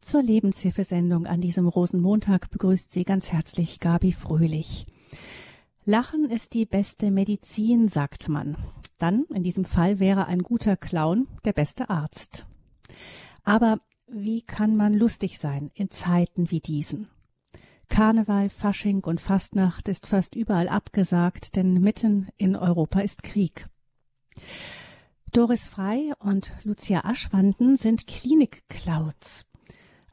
Zur Lebenshilfesendung an diesem Rosenmontag begrüßt Sie ganz herzlich Gabi Fröhlich. Lachen ist die beste Medizin, sagt man. Dann, in diesem Fall, wäre ein guter Clown der beste Arzt. Aber wie kann man lustig sein in Zeiten wie diesen? Karneval, Fasching und Fastnacht ist fast überall abgesagt, denn mitten in Europa ist Krieg. Doris Frei und Lucia Aschwanden sind Klinik-Clouds.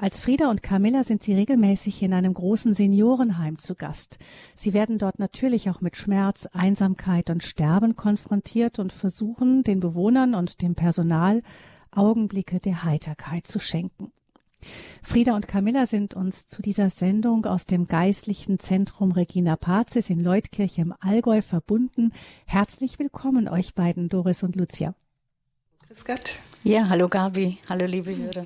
Als Frieda und Camilla sind sie regelmäßig in einem großen Seniorenheim zu Gast. Sie werden dort natürlich auch mit Schmerz, Einsamkeit und Sterben konfrontiert und versuchen, den Bewohnern und dem Personal Augenblicke der Heiterkeit zu schenken. Frieda und Camilla sind uns zu dieser Sendung aus dem geistlichen Zentrum Regina Pazis in Leutkirch im Allgäu verbunden. Herzlich willkommen euch beiden, Doris und Lucia. Grüß Gott. Ja, hallo Gabi, hallo liebe Hörer.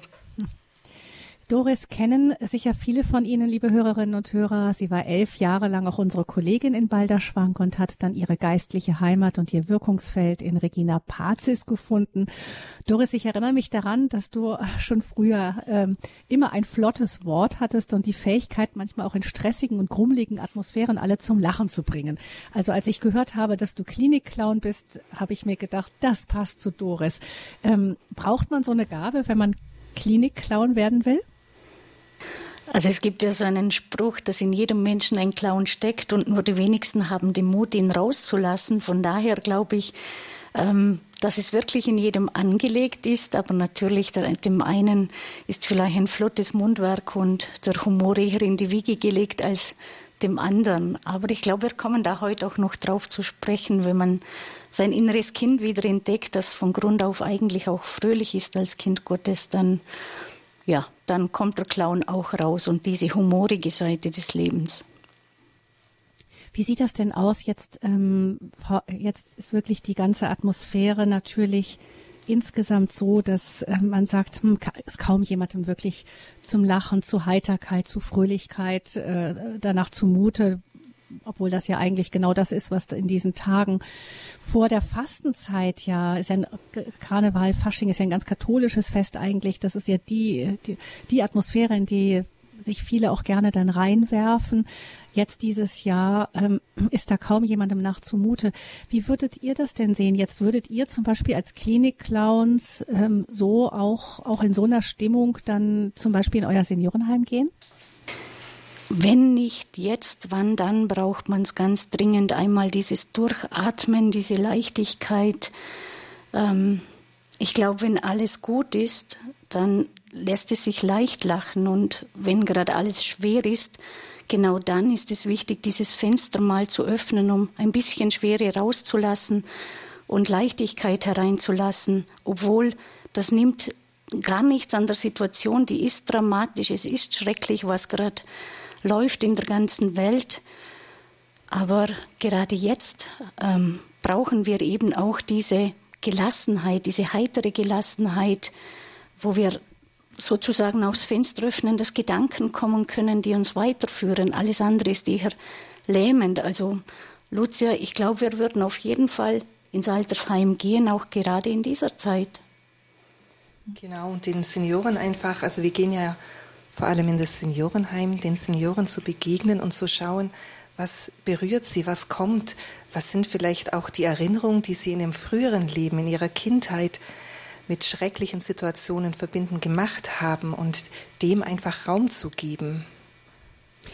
Doris kennen sicher viele von Ihnen, liebe Hörerinnen und Hörer. Sie war elf Jahre lang auch unsere Kollegin in Balderschwank und hat dann ihre geistliche Heimat und ihr Wirkungsfeld in Regina Pazis gefunden. Doris, ich erinnere mich daran, dass du schon früher ähm, immer ein flottes Wort hattest und die Fähigkeit, manchmal auch in stressigen und grummeligen Atmosphären alle zum Lachen zu bringen. Also als ich gehört habe, dass du Klinikclown bist, habe ich mir gedacht, das passt zu Doris. Ähm, braucht man so eine Gabe, wenn man Klinikclown werden will? Also es gibt ja so einen Spruch, dass in jedem Menschen ein Clown steckt und nur die wenigsten haben den Mut, ihn rauszulassen. Von daher glaube ich, ähm, dass es wirklich in jedem angelegt ist, aber natürlich der, dem einen ist vielleicht ein flottes Mundwerk und der Humor eher in die Wiege gelegt als dem anderen. Aber ich glaube, wir kommen da heute auch noch drauf zu sprechen, wenn man sein inneres Kind wieder entdeckt, das von Grund auf eigentlich auch fröhlich ist als Kind Gottes, dann ja, dann kommt der Clown auch raus und diese humorige Seite des Lebens. Wie sieht das denn aus? Jetzt, ähm, jetzt ist wirklich die ganze Atmosphäre natürlich insgesamt so, dass äh, man sagt, hm, ist kaum jemandem wirklich zum Lachen, zu Heiterkeit, zu Fröhlichkeit äh, danach zumute obwohl das ja eigentlich genau das ist, was in diesen Tagen vor der Fastenzeit ja, ist ja ein Karneval, Fasching ist ja ein ganz katholisches Fest eigentlich. Das ist ja die, die, die Atmosphäre, in die sich viele auch gerne dann reinwerfen. Jetzt dieses Jahr ähm, ist da kaum jemandem nach zumute. Wie würdet ihr das denn sehen? Jetzt würdet ihr zum Beispiel als Klinikclowns ähm, so auch, auch in so einer Stimmung dann zum Beispiel in euer Seniorenheim gehen? Wenn nicht jetzt, wann dann braucht man es ganz dringend einmal dieses Durchatmen, diese Leichtigkeit. Ähm, ich glaube, wenn alles gut ist, dann lässt es sich leicht lachen. Und wenn gerade alles schwer ist, genau dann ist es wichtig, dieses Fenster mal zu öffnen, um ein bisschen Schwere rauszulassen und Leichtigkeit hereinzulassen, obwohl das nimmt gar nichts an der Situation, die ist dramatisch, es ist schrecklich, was gerade läuft in der ganzen Welt. Aber gerade jetzt ähm, brauchen wir eben auch diese Gelassenheit, diese heitere Gelassenheit, wo wir sozusagen aufs Fenster öffnen, dass Gedanken kommen können, die uns weiterführen. Alles andere ist eher lähmend. Also Lucia, ich glaube, wir würden auf jeden Fall ins Altersheim gehen, auch gerade in dieser Zeit. Genau, und den Senioren einfach, also wir gehen ja vor allem in das Seniorenheim, den Senioren zu begegnen und zu schauen, was berührt sie, was kommt, was sind vielleicht auch die Erinnerungen, die sie in ihrem früheren Leben, in ihrer Kindheit mit schrecklichen Situationen verbinden gemacht haben und dem einfach Raum zu geben.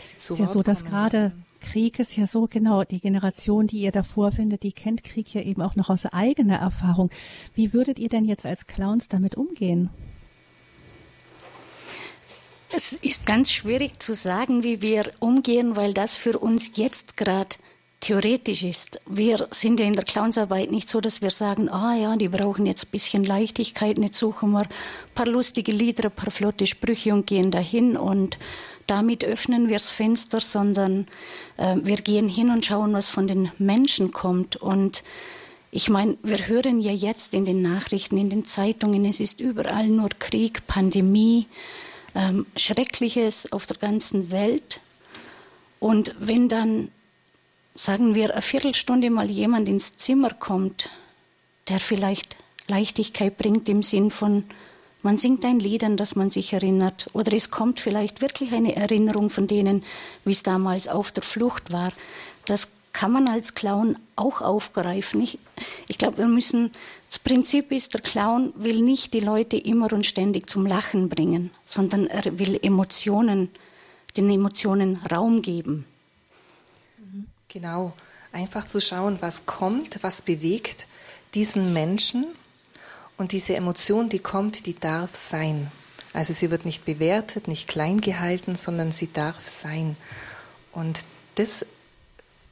Es ist ja so, dass gerade Krieg ist ja so genau, die Generation, die ihr davor findet, die kennt Krieg ja eben auch noch aus eigener Erfahrung. Wie würdet ihr denn jetzt als Clowns damit umgehen? Es ist ganz schwierig zu sagen, wie wir umgehen, weil das für uns jetzt gerade theoretisch ist. Wir sind ja in der Clownsarbeit nicht so, dass wir sagen, ah ja, die brauchen jetzt ein bisschen Leichtigkeit, jetzt suchen wir ein paar lustige Lieder, ein paar flotte Sprüche und gehen dahin und damit öffnen wir das Fenster, sondern äh, wir gehen hin und schauen, was von den Menschen kommt. Und ich meine, wir hören ja jetzt in den Nachrichten, in den Zeitungen, es ist überall nur Krieg, Pandemie ähm, Schreckliches auf der ganzen Welt. Und wenn dann, sagen wir, eine Viertelstunde mal jemand ins Zimmer kommt, der vielleicht Leichtigkeit bringt im Sinn von Man singt ein Lied, an das man sich erinnert. Oder es kommt vielleicht wirklich eine Erinnerung von denen, wie es damals auf der Flucht war. Das kann man als Clown auch aufgreifen. Ich, ich glaube, wir müssen, das Prinzip ist, der Clown will nicht die Leute immer und ständig zum Lachen bringen, sondern er will Emotionen, den Emotionen Raum geben. Genau, einfach zu schauen, was kommt, was bewegt diesen Menschen und diese Emotion, die kommt, die darf sein. Also sie wird nicht bewertet, nicht klein gehalten, sondern sie darf sein. Und das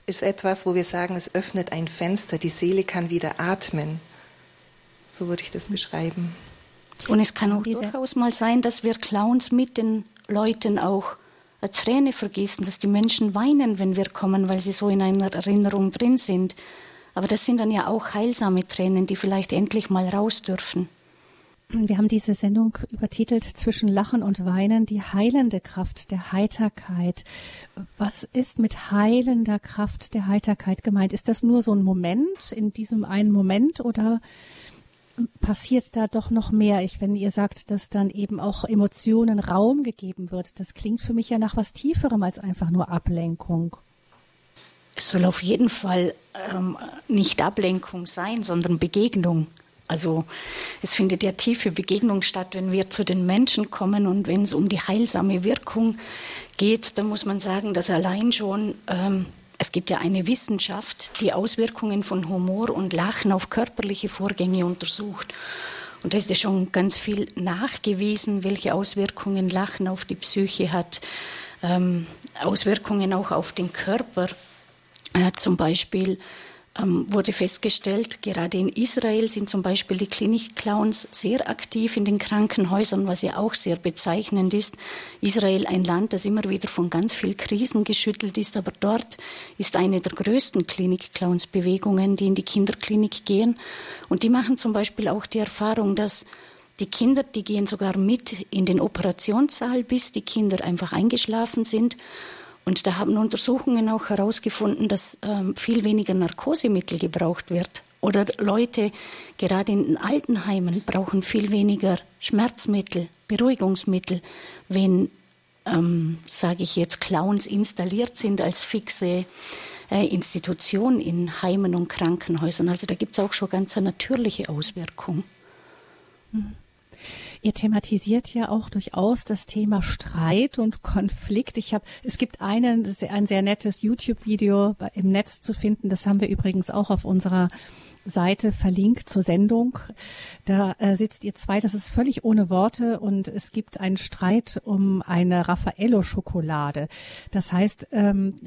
ist etwas, wo wir sagen, es öffnet ein Fenster, die Seele kann wieder atmen. So würde ich das beschreiben. Und es kann auch durchaus mal sein, dass wir Clowns mit den Leuten auch eine Träne vergießen, dass die Menschen weinen, wenn wir kommen, weil sie so in einer Erinnerung drin sind. Aber das sind dann ja auch heilsame Tränen, die vielleicht endlich mal raus dürfen. Wir haben diese Sendung übertitelt Zwischen Lachen und Weinen, die heilende Kraft der Heiterkeit. Was ist mit heilender Kraft der Heiterkeit gemeint? Ist das nur so ein Moment in diesem einen Moment oder passiert da doch noch mehr? Ich, wenn ihr sagt, dass dann eben auch Emotionen Raum gegeben wird, das klingt für mich ja nach was Tieferem als einfach nur Ablenkung. Es soll auf jeden Fall ähm, nicht Ablenkung sein, sondern Begegnung. Also es findet ja tiefe Begegnung statt, wenn wir zu den Menschen kommen und wenn es um die heilsame Wirkung geht, dann muss man sagen, dass allein schon ähm, es gibt ja eine Wissenschaft, die Auswirkungen von Humor und Lachen auf körperliche Vorgänge untersucht. Und da ist ja schon ganz viel nachgewiesen, welche Auswirkungen Lachen auf die Psyche hat, ähm, Auswirkungen auch auf den Körper. Äh, zum Beispiel wurde festgestellt, gerade in Israel sind zum Beispiel die Klinikclowns sehr aktiv in den Krankenhäusern, was ja auch sehr bezeichnend ist. Israel ein Land, das immer wieder von ganz vielen Krisen geschüttelt ist, aber dort ist eine der größten Klinikclowns-Bewegungen, die in die Kinderklinik gehen. Und die machen zum Beispiel auch die Erfahrung, dass die Kinder, die gehen sogar mit in den Operationssaal, bis die Kinder einfach eingeschlafen sind. Und da haben Untersuchungen auch herausgefunden, dass ähm, viel weniger Narkosemittel gebraucht wird. Oder Leute, gerade in den Altenheimen, brauchen viel weniger Schmerzmittel, Beruhigungsmittel, wenn, ähm, sage ich jetzt, Clowns installiert sind als fixe äh, Institution in Heimen und Krankenhäusern. Also da gibt es auch schon ganz eine natürliche Auswirkung. Mhm. Ihr thematisiert ja auch durchaus das Thema Streit und Konflikt. Ich habe, es gibt einen, ein sehr nettes YouTube-Video im Netz zu finden. Das haben wir übrigens auch auf unserer Seite verlinkt zur Sendung. Da äh, sitzt ihr zwei, das ist völlig ohne Worte und es gibt einen Streit um eine Raffaello-Schokolade. Das heißt, ähm,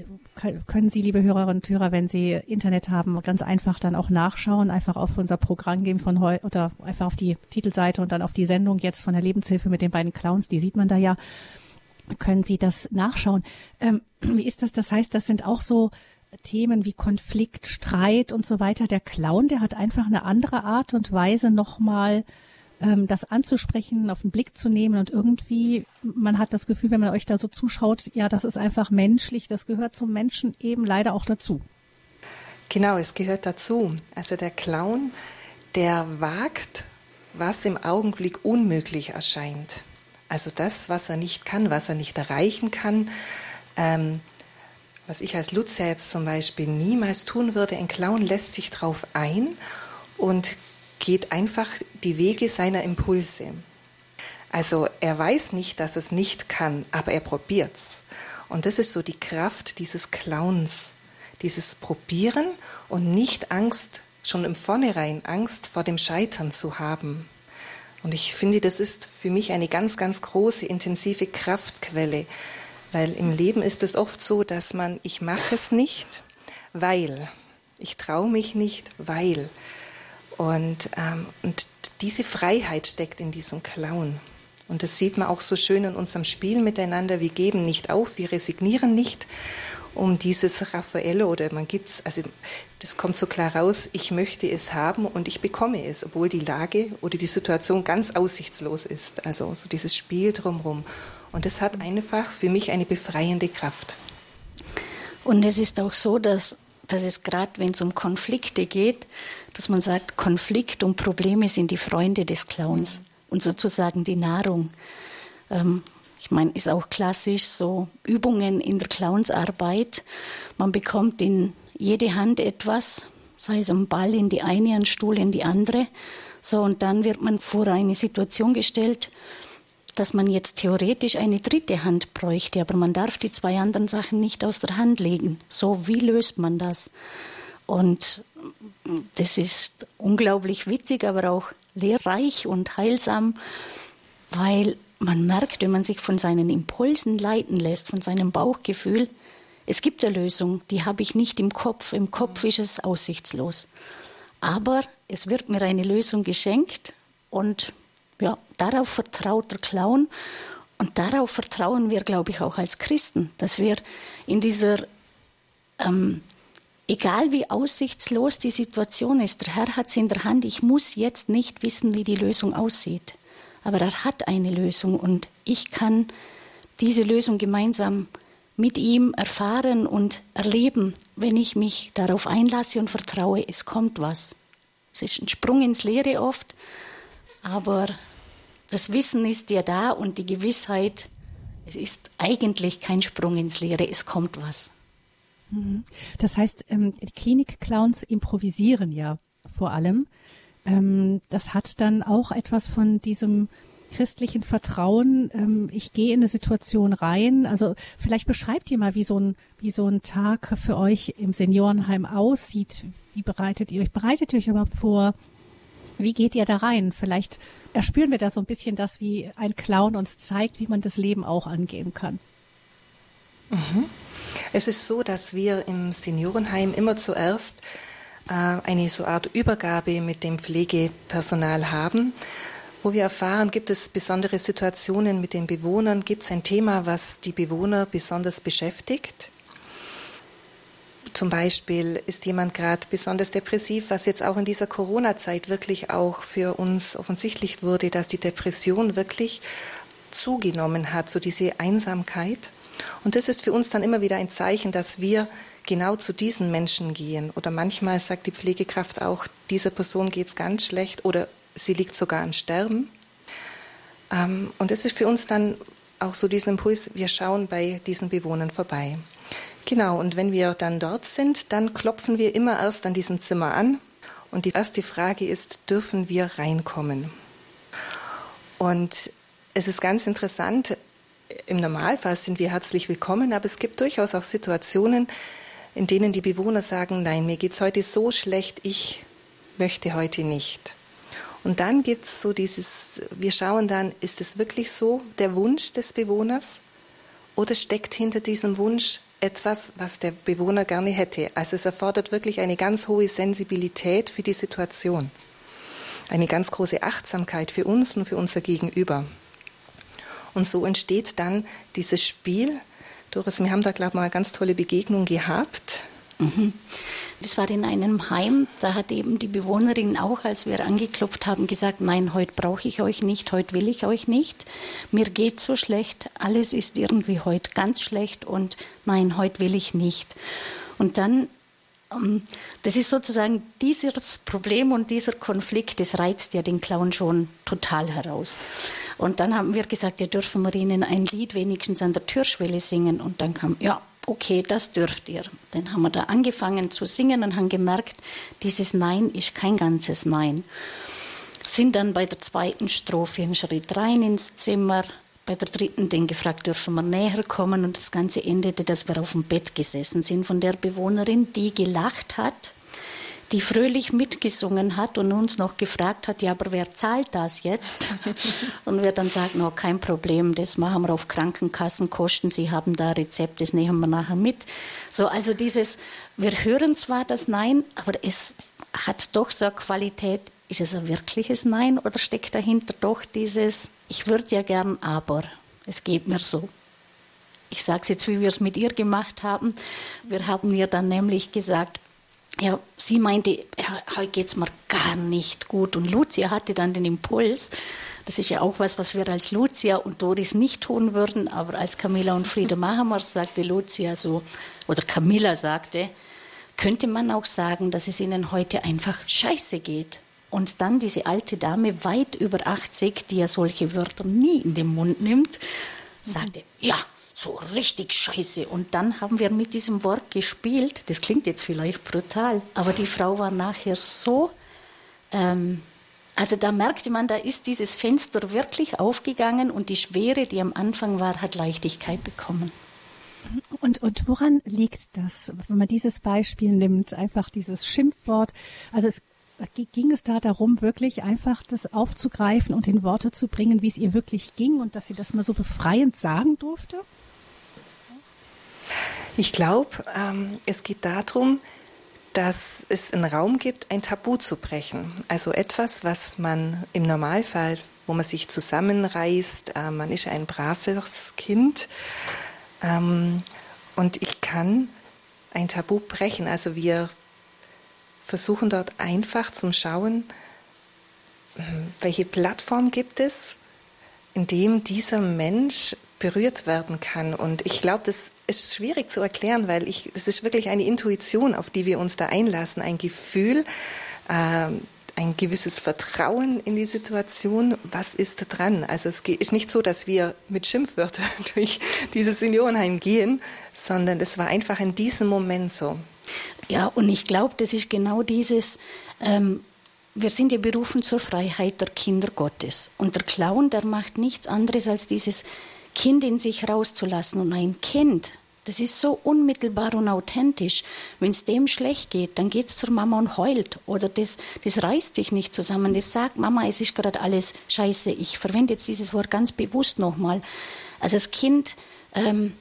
können Sie, liebe Hörerinnen und Hörer, wenn Sie Internet haben, ganz einfach dann auch nachschauen, einfach auf unser Programm gehen von heute oder einfach auf die Titelseite und dann auf die Sendung jetzt von der Lebenshilfe mit den beiden Clowns, die sieht man da ja können Sie das nachschauen. Ähm, wie ist das? Das heißt, das sind auch so Themen wie Konflikt, Streit und so weiter. Der Clown, der hat einfach eine andere Art und Weise, nochmal ähm, das anzusprechen, auf den Blick zu nehmen und irgendwie, man hat das Gefühl, wenn man euch da so zuschaut, ja, das ist einfach menschlich, das gehört zum Menschen eben leider auch dazu. Genau, es gehört dazu. Also der Clown, der wagt, was im Augenblick unmöglich erscheint. Also das, was er nicht kann, was er nicht erreichen kann, ähm, was ich als Lutzer jetzt zum Beispiel niemals tun würde, ein Clown lässt sich drauf ein und geht einfach die Wege seiner Impulse. Also er weiß nicht, dass es nicht kann, aber er probiert's. Und das ist so die Kraft dieses Clowns, dieses Probieren und nicht Angst, schon im Vornherein Angst vor dem Scheitern zu haben. Und ich finde, das ist für mich eine ganz, ganz große, intensive Kraftquelle, weil im Leben ist es oft so, dass man, ich mache es nicht, weil, ich traue mich nicht, weil. Und, ähm, und diese Freiheit steckt in diesem Clown. Und das sieht man auch so schön in unserem Spiel miteinander. Wir geben nicht auf, wir resignieren nicht um dieses Raffaello oder man gibt es, also das kommt so klar raus, ich möchte es haben und ich bekomme es, obwohl die Lage oder die Situation ganz aussichtslos ist. Also so dieses Spiel drumherum. Und das hat einfach für mich eine befreiende Kraft. Und es ist auch so, dass, dass es gerade, wenn es um Konflikte geht, dass man sagt, Konflikt und Probleme sind die Freunde des Clowns. und sozusagen die Nahrung. Ähm, ich meine, ist auch klassisch so Übungen in der Clownsarbeit. Man bekommt in jede Hand etwas, sei es ein Ball in die eine, ein Stuhl in die andere. So, und dann wird man vor eine Situation gestellt, dass man jetzt theoretisch eine dritte Hand bräuchte, aber man darf die zwei anderen Sachen nicht aus der Hand legen. So, wie löst man das? Und das ist unglaublich witzig, aber auch lehrreich und heilsam, weil man merkt, wenn man sich von seinen Impulsen leiten lässt, von seinem Bauchgefühl, es gibt eine Lösung, die habe ich nicht im Kopf. Im Kopf ist es aussichtslos. Aber es wird mir eine Lösung geschenkt und ja, darauf vertraut der Clown und darauf vertrauen wir, glaube ich, auch als Christen, dass wir in dieser, ähm, egal wie aussichtslos die Situation ist, der Herr hat es in der Hand, ich muss jetzt nicht wissen, wie die Lösung aussieht. Aber er hat eine Lösung und ich kann diese Lösung gemeinsam mit ihm erfahren und erleben, wenn ich mich darauf einlasse und vertraue, es kommt was. Es ist ein Sprung ins Leere oft, aber das Wissen ist ja da und die Gewissheit, es ist eigentlich kein Sprung ins Leere, es kommt was. Mhm. Das heißt, ähm, die Klinik-Clowns improvisieren ja vor allem. Ähm, das hat dann auch etwas von diesem christlichen Vertrauen. Ähm, ich gehe in eine Situation rein. Also vielleicht beschreibt ihr mal, wie so ein, wie so ein Tag für euch im Seniorenheim aussieht. Wie bereitet ihr euch? Bereitet ihr euch überhaupt vor? Wie geht ihr da rein? Vielleicht erspüren wir da so ein bisschen das, wie ein Clown uns zeigt, wie man das Leben auch angehen kann. Mhm. Es ist so, dass wir im Seniorenheim immer zuerst äh, eine so Art Übergabe mit dem Pflegepersonal haben wo wir erfahren, gibt es besondere Situationen mit den Bewohnern, gibt es ein Thema, was die Bewohner besonders beschäftigt. Zum Beispiel ist jemand gerade besonders depressiv, was jetzt auch in dieser Corona-Zeit wirklich auch für uns offensichtlich wurde, dass die Depression wirklich zugenommen hat, so diese Einsamkeit. Und das ist für uns dann immer wieder ein Zeichen, dass wir genau zu diesen Menschen gehen. Oder manchmal sagt die Pflegekraft auch, dieser Person geht es ganz schlecht oder sie liegt sogar im Sterben. Ähm, und es ist für uns dann auch so diesen Impuls, wir schauen bei diesen Bewohnern vorbei. Genau, und wenn wir dann dort sind, dann klopfen wir immer erst an diesem Zimmer an. Und die erste Frage ist, dürfen wir reinkommen? Und es ist ganz interessant, im Normalfall sind wir herzlich willkommen, aber es gibt durchaus auch Situationen, in denen die Bewohner sagen, nein, mir geht es heute so schlecht, ich möchte heute nicht. Und dann gibt es so dieses, wir schauen dann, ist es wirklich so der Wunsch des Bewohners oder steckt hinter diesem Wunsch etwas, was der Bewohner gerne hätte? Also es erfordert wirklich eine ganz hohe Sensibilität für die Situation, eine ganz große Achtsamkeit für uns und für unser Gegenüber. Und so entsteht dann dieses Spiel. Doris, wir haben da, glaube ich, mal eine ganz tolle Begegnung gehabt. Das war in einem Heim, da hat eben die Bewohnerin auch, als wir angeklopft haben, gesagt, nein, heute brauche ich euch nicht, heute will ich euch nicht. Mir geht so schlecht, alles ist irgendwie heute ganz schlecht und nein, heute will ich nicht. Und dann ähm, das ist sozusagen dieses Problem und dieser Konflikt, das reizt ja den Clown schon total heraus. Und dann haben wir gesagt, ja, dürfen wir Ihnen ein Lied wenigstens an der Türschwelle singen. Und dann kam, ja, okay, das dürft ihr. Dann haben wir da angefangen zu singen und haben gemerkt, dieses Nein ist kein ganzes Nein. Sind dann bei der zweiten Strophe einen Schritt rein ins Zimmer, bei der dritten den gefragt, dürfen wir näher kommen und das Ganze endete, dass wir auf dem Bett gesessen sind von der Bewohnerin, die gelacht hat die fröhlich mitgesungen hat und uns noch gefragt hat, ja, aber wer zahlt das jetzt? und wir dann sagen, no, kein Problem, das machen wir auf Krankenkassenkosten, Sie haben da Rezept, das nehmen wir nachher mit. So, also dieses, wir hören zwar das Nein, aber es hat doch so eine Qualität, ist es ein wirkliches Nein oder steckt dahinter doch dieses, ich würde ja gern, aber es geht mir so. Ich sage es jetzt, wie wir es mit ihr gemacht haben. Wir haben ihr dann nämlich gesagt, ja, sie meinte, ja, heute geht es mir gar nicht gut. Und Lucia hatte dann den Impuls, das ist ja auch was, was wir als Lucia und Doris nicht tun würden, aber als Camilla und Frieda Mahamers sagte Lucia so, oder Camilla sagte, könnte man auch sagen, dass es ihnen heute einfach scheiße geht. Und dann diese alte Dame, weit über 80, die ja solche Wörter nie in den Mund nimmt, sagte, ja, so richtig scheiße. Und dann haben wir mit diesem Wort gespielt. Das klingt jetzt vielleicht brutal, aber die Frau war nachher so, ähm, also da merkte man, da ist dieses Fenster wirklich aufgegangen und die Schwere, die am Anfang war, hat Leichtigkeit bekommen. Und, und woran liegt das, wenn man dieses Beispiel nimmt, einfach dieses Schimpfwort? Also es ging es da darum, wirklich einfach das aufzugreifen und in Worte zu bringen, wie es ihr wirklich ging und dass sie das mal so befreiend sagen durfte? Ich glaube, ähm, es geht darum, dass es einen Raum gibt, ein Tabu zu brechen. Also etwas, was man im Normalfall, wo man sich zusammenreißt, äh, man ist ein braves Kind ähm, und ich kann ein Tabu brechen. Also wir versuchen dort einfach zu schauen, welche Plattform gibt es, in dem dieser Mensch berührt werden kann. Und ich glaube, das ist schwierig zu erklären, weil ich, es ist wirklich eine Intuition, auf die wir uns da einlassen, ein Gefühl, äh, ein gewisses Vertrauen in die Situation. Was ist da dran? Also es ist nicht so, dass wir mit Schimpfwörtern durch dieses Seniorenheim gehen, sondern es war einfach in diesem Moment so. Ja, und ich glaube, das ist genau dieses, ähm, wir sind ja berufen zur Freiheit der Kinder Gottes. Und der Clown, der macht nichts anderes als dieses Kind in sich rauszulassen. Und ein Kind, das ist so unmittelbar und authentisch. Wenn es dem schlecht geht, dann geht es zur Mama und heult. Oder das, das reißt sich nicht zusammen. Das sagt, Mama, es ist gerade alles scheiße. Ich verwende jetzt dieses Wort ganz bewusst nochmal. Also das Kind ähm,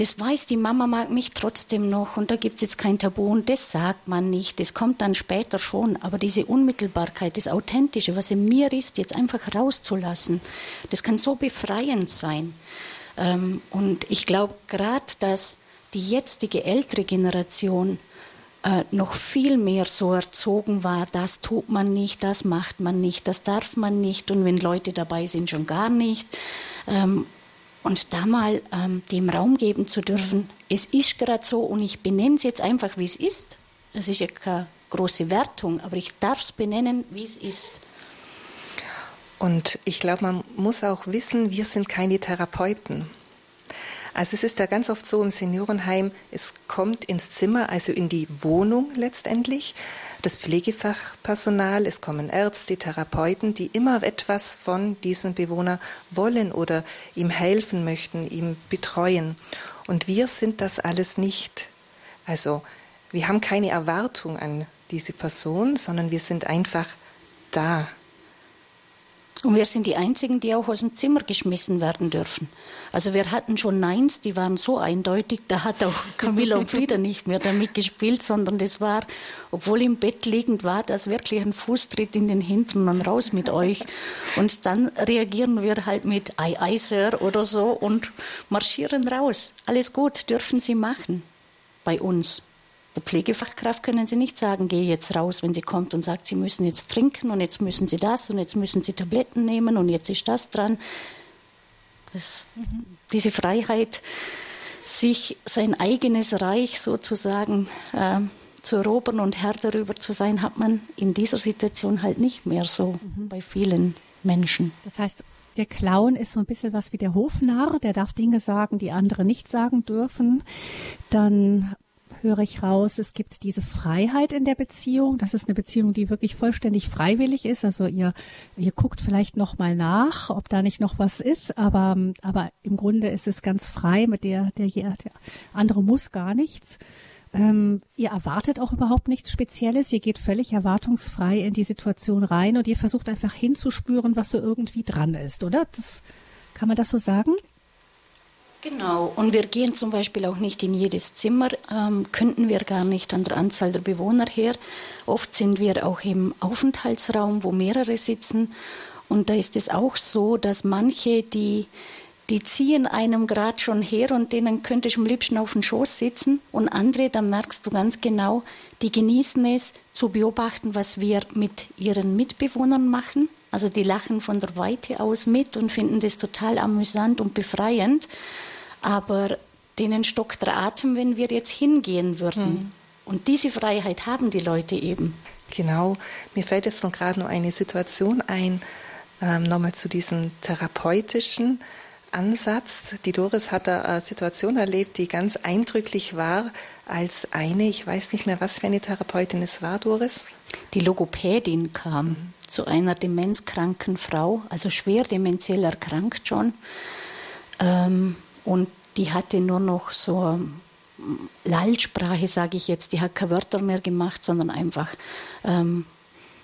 das weiß die Mama mag mich trotzdem noch und da gibt es jetzt kein Tabu und das sagt man nicht, das kommt dann später schon, aber diese Unmittelbarkeit, das Authentische, was in mir ist, jetzt einfach rauszulassen, das kann so befreiend sein. Ähm, und ich glaube gerade, dass die jetzige ältere Generation äh, noch viel mehr so erzogen war, das tut man nicht, das macht man nicht, das darf man nicht und wenn Leute dabei sind, schon gar nicht. Ähm, und da mal ähm, dem Raum geben zu dürfen, es ist gerade so und ich benenne es jetzt einfach, wie es ist. Es ist ja keine große Wertung, aber ich darf es benennen, wie es ist. Und ich glaube, man muss auch wissen, wir sind keine Therapeuten. Also es ist ja ganz oft so im Seniorenheim, es kommt ins Zimmer, also in die Wohnung letztendlich, das Pflegefachpersonal, es kommen Ärzte, Therapeuten, die immer etwas von diesem Bewohner wollen oder ihm helfen möchten, ihm betreuen. Und wir sind das alles nicht. Also wir haben keine Erwartung an diese Person, sondern wir sind einfach da. Und wir sind die Einzigen, die auch aus dem Zimmer geschmissen werden dürfen. Also wir hatten schon Neins, die waren so eindeutig, da hat auch Camilla und Frieda nicht mehr damit gespielt, sondern das war, obwohl im Bett liegend war, das wirklich ein Fußtritt in den Hintern und raus mit euch. Und dann reagieren wir halt mit Ei, Ei, Sir oder so und marschieren raus. Alles gut, dürfen Sie machen bei uns. Der Pflegefachkraft können Sie nicht sagen, geh jetzt raus, wenn sie kommt und sagt, Sie müssen jetzt trinken und jetzt müssen Sie das und jetzt müssen Sie Tabletten nehmen und jetzt ist das dran. Das, mhm. Diese Freiheit, sich sein eigenes Reich sozusagen äh, zu erobern und Herr darüber zu sein, hat man in dieser Situation halt nicht mehr so mhm. bei vielen Menschen. Das heißt, der Clown ist so ein bisschen was wie der Hofnarr, der darf Dinge sagen, die andere nicht sagen dürfen. Dann höre ich raus, es gibt diese Freiheit in der Beziehung. Das ist eine Beziehung, die wirklich vollständig freiwillig ist. Also ihr, ihr guckt vielleicht noch mal nach, ob da nicht noch was ist, aber, aber im Grunde ist es ganz frei, mit der, der, der andere muss gar nichts. Ähm, ihr erwartet auch überhaupt nichts Spezielles. Ihr geht völlig erwartungsfrei in die Situation rein und ihr versucht einfach hinzuspüren, was so irgendwie dran ist, oder? Das, kann man das so sagen? Genau, und wir gehen zum Beispiel auch nicht in jedes Zimmer, ähm, könnten wir gar nicht an der Anzahl der Bewohner her. Oft sind wir auch im Aufenthaltsraum, wo mehrere sitzen. Und da ist es auch so, dass manche, die, die ziehen einem gerade schon her und denen könnte ich am liebsten auf den Schoß sitzen. Und andere, da merkst du ganz genau, die genießen es zu beobachten, was wir mit ihren Mitbewohnern machen. Also die lachen von der Weite aus mit und finden das total amüsant und befreiend aber denen stockt der Atem, wenn wir jetzt hingehen würden. Mhm. Und diese Freiheit haben die Leute eben. Genau, mir fällt jetzt noch gerade noch eine Situation ein, ähm, nochmal zu diesem therapeutischen Ansatz. Die Doris hat da eine Situation erlebt, die ganz eindrücklich war, als eine, ich weiß nicht mehr, was für eine Therapeutin es war, Doris. Die Logopädin kam mhm. zu einer demenzkranken Frau, also schwer dementiell erkrankt schon. Ähm, und die hatte nur noch so Lallsprache, sage ich jetzt. Die hat keine Wörter mehr gemacht, sondern einfach ähm,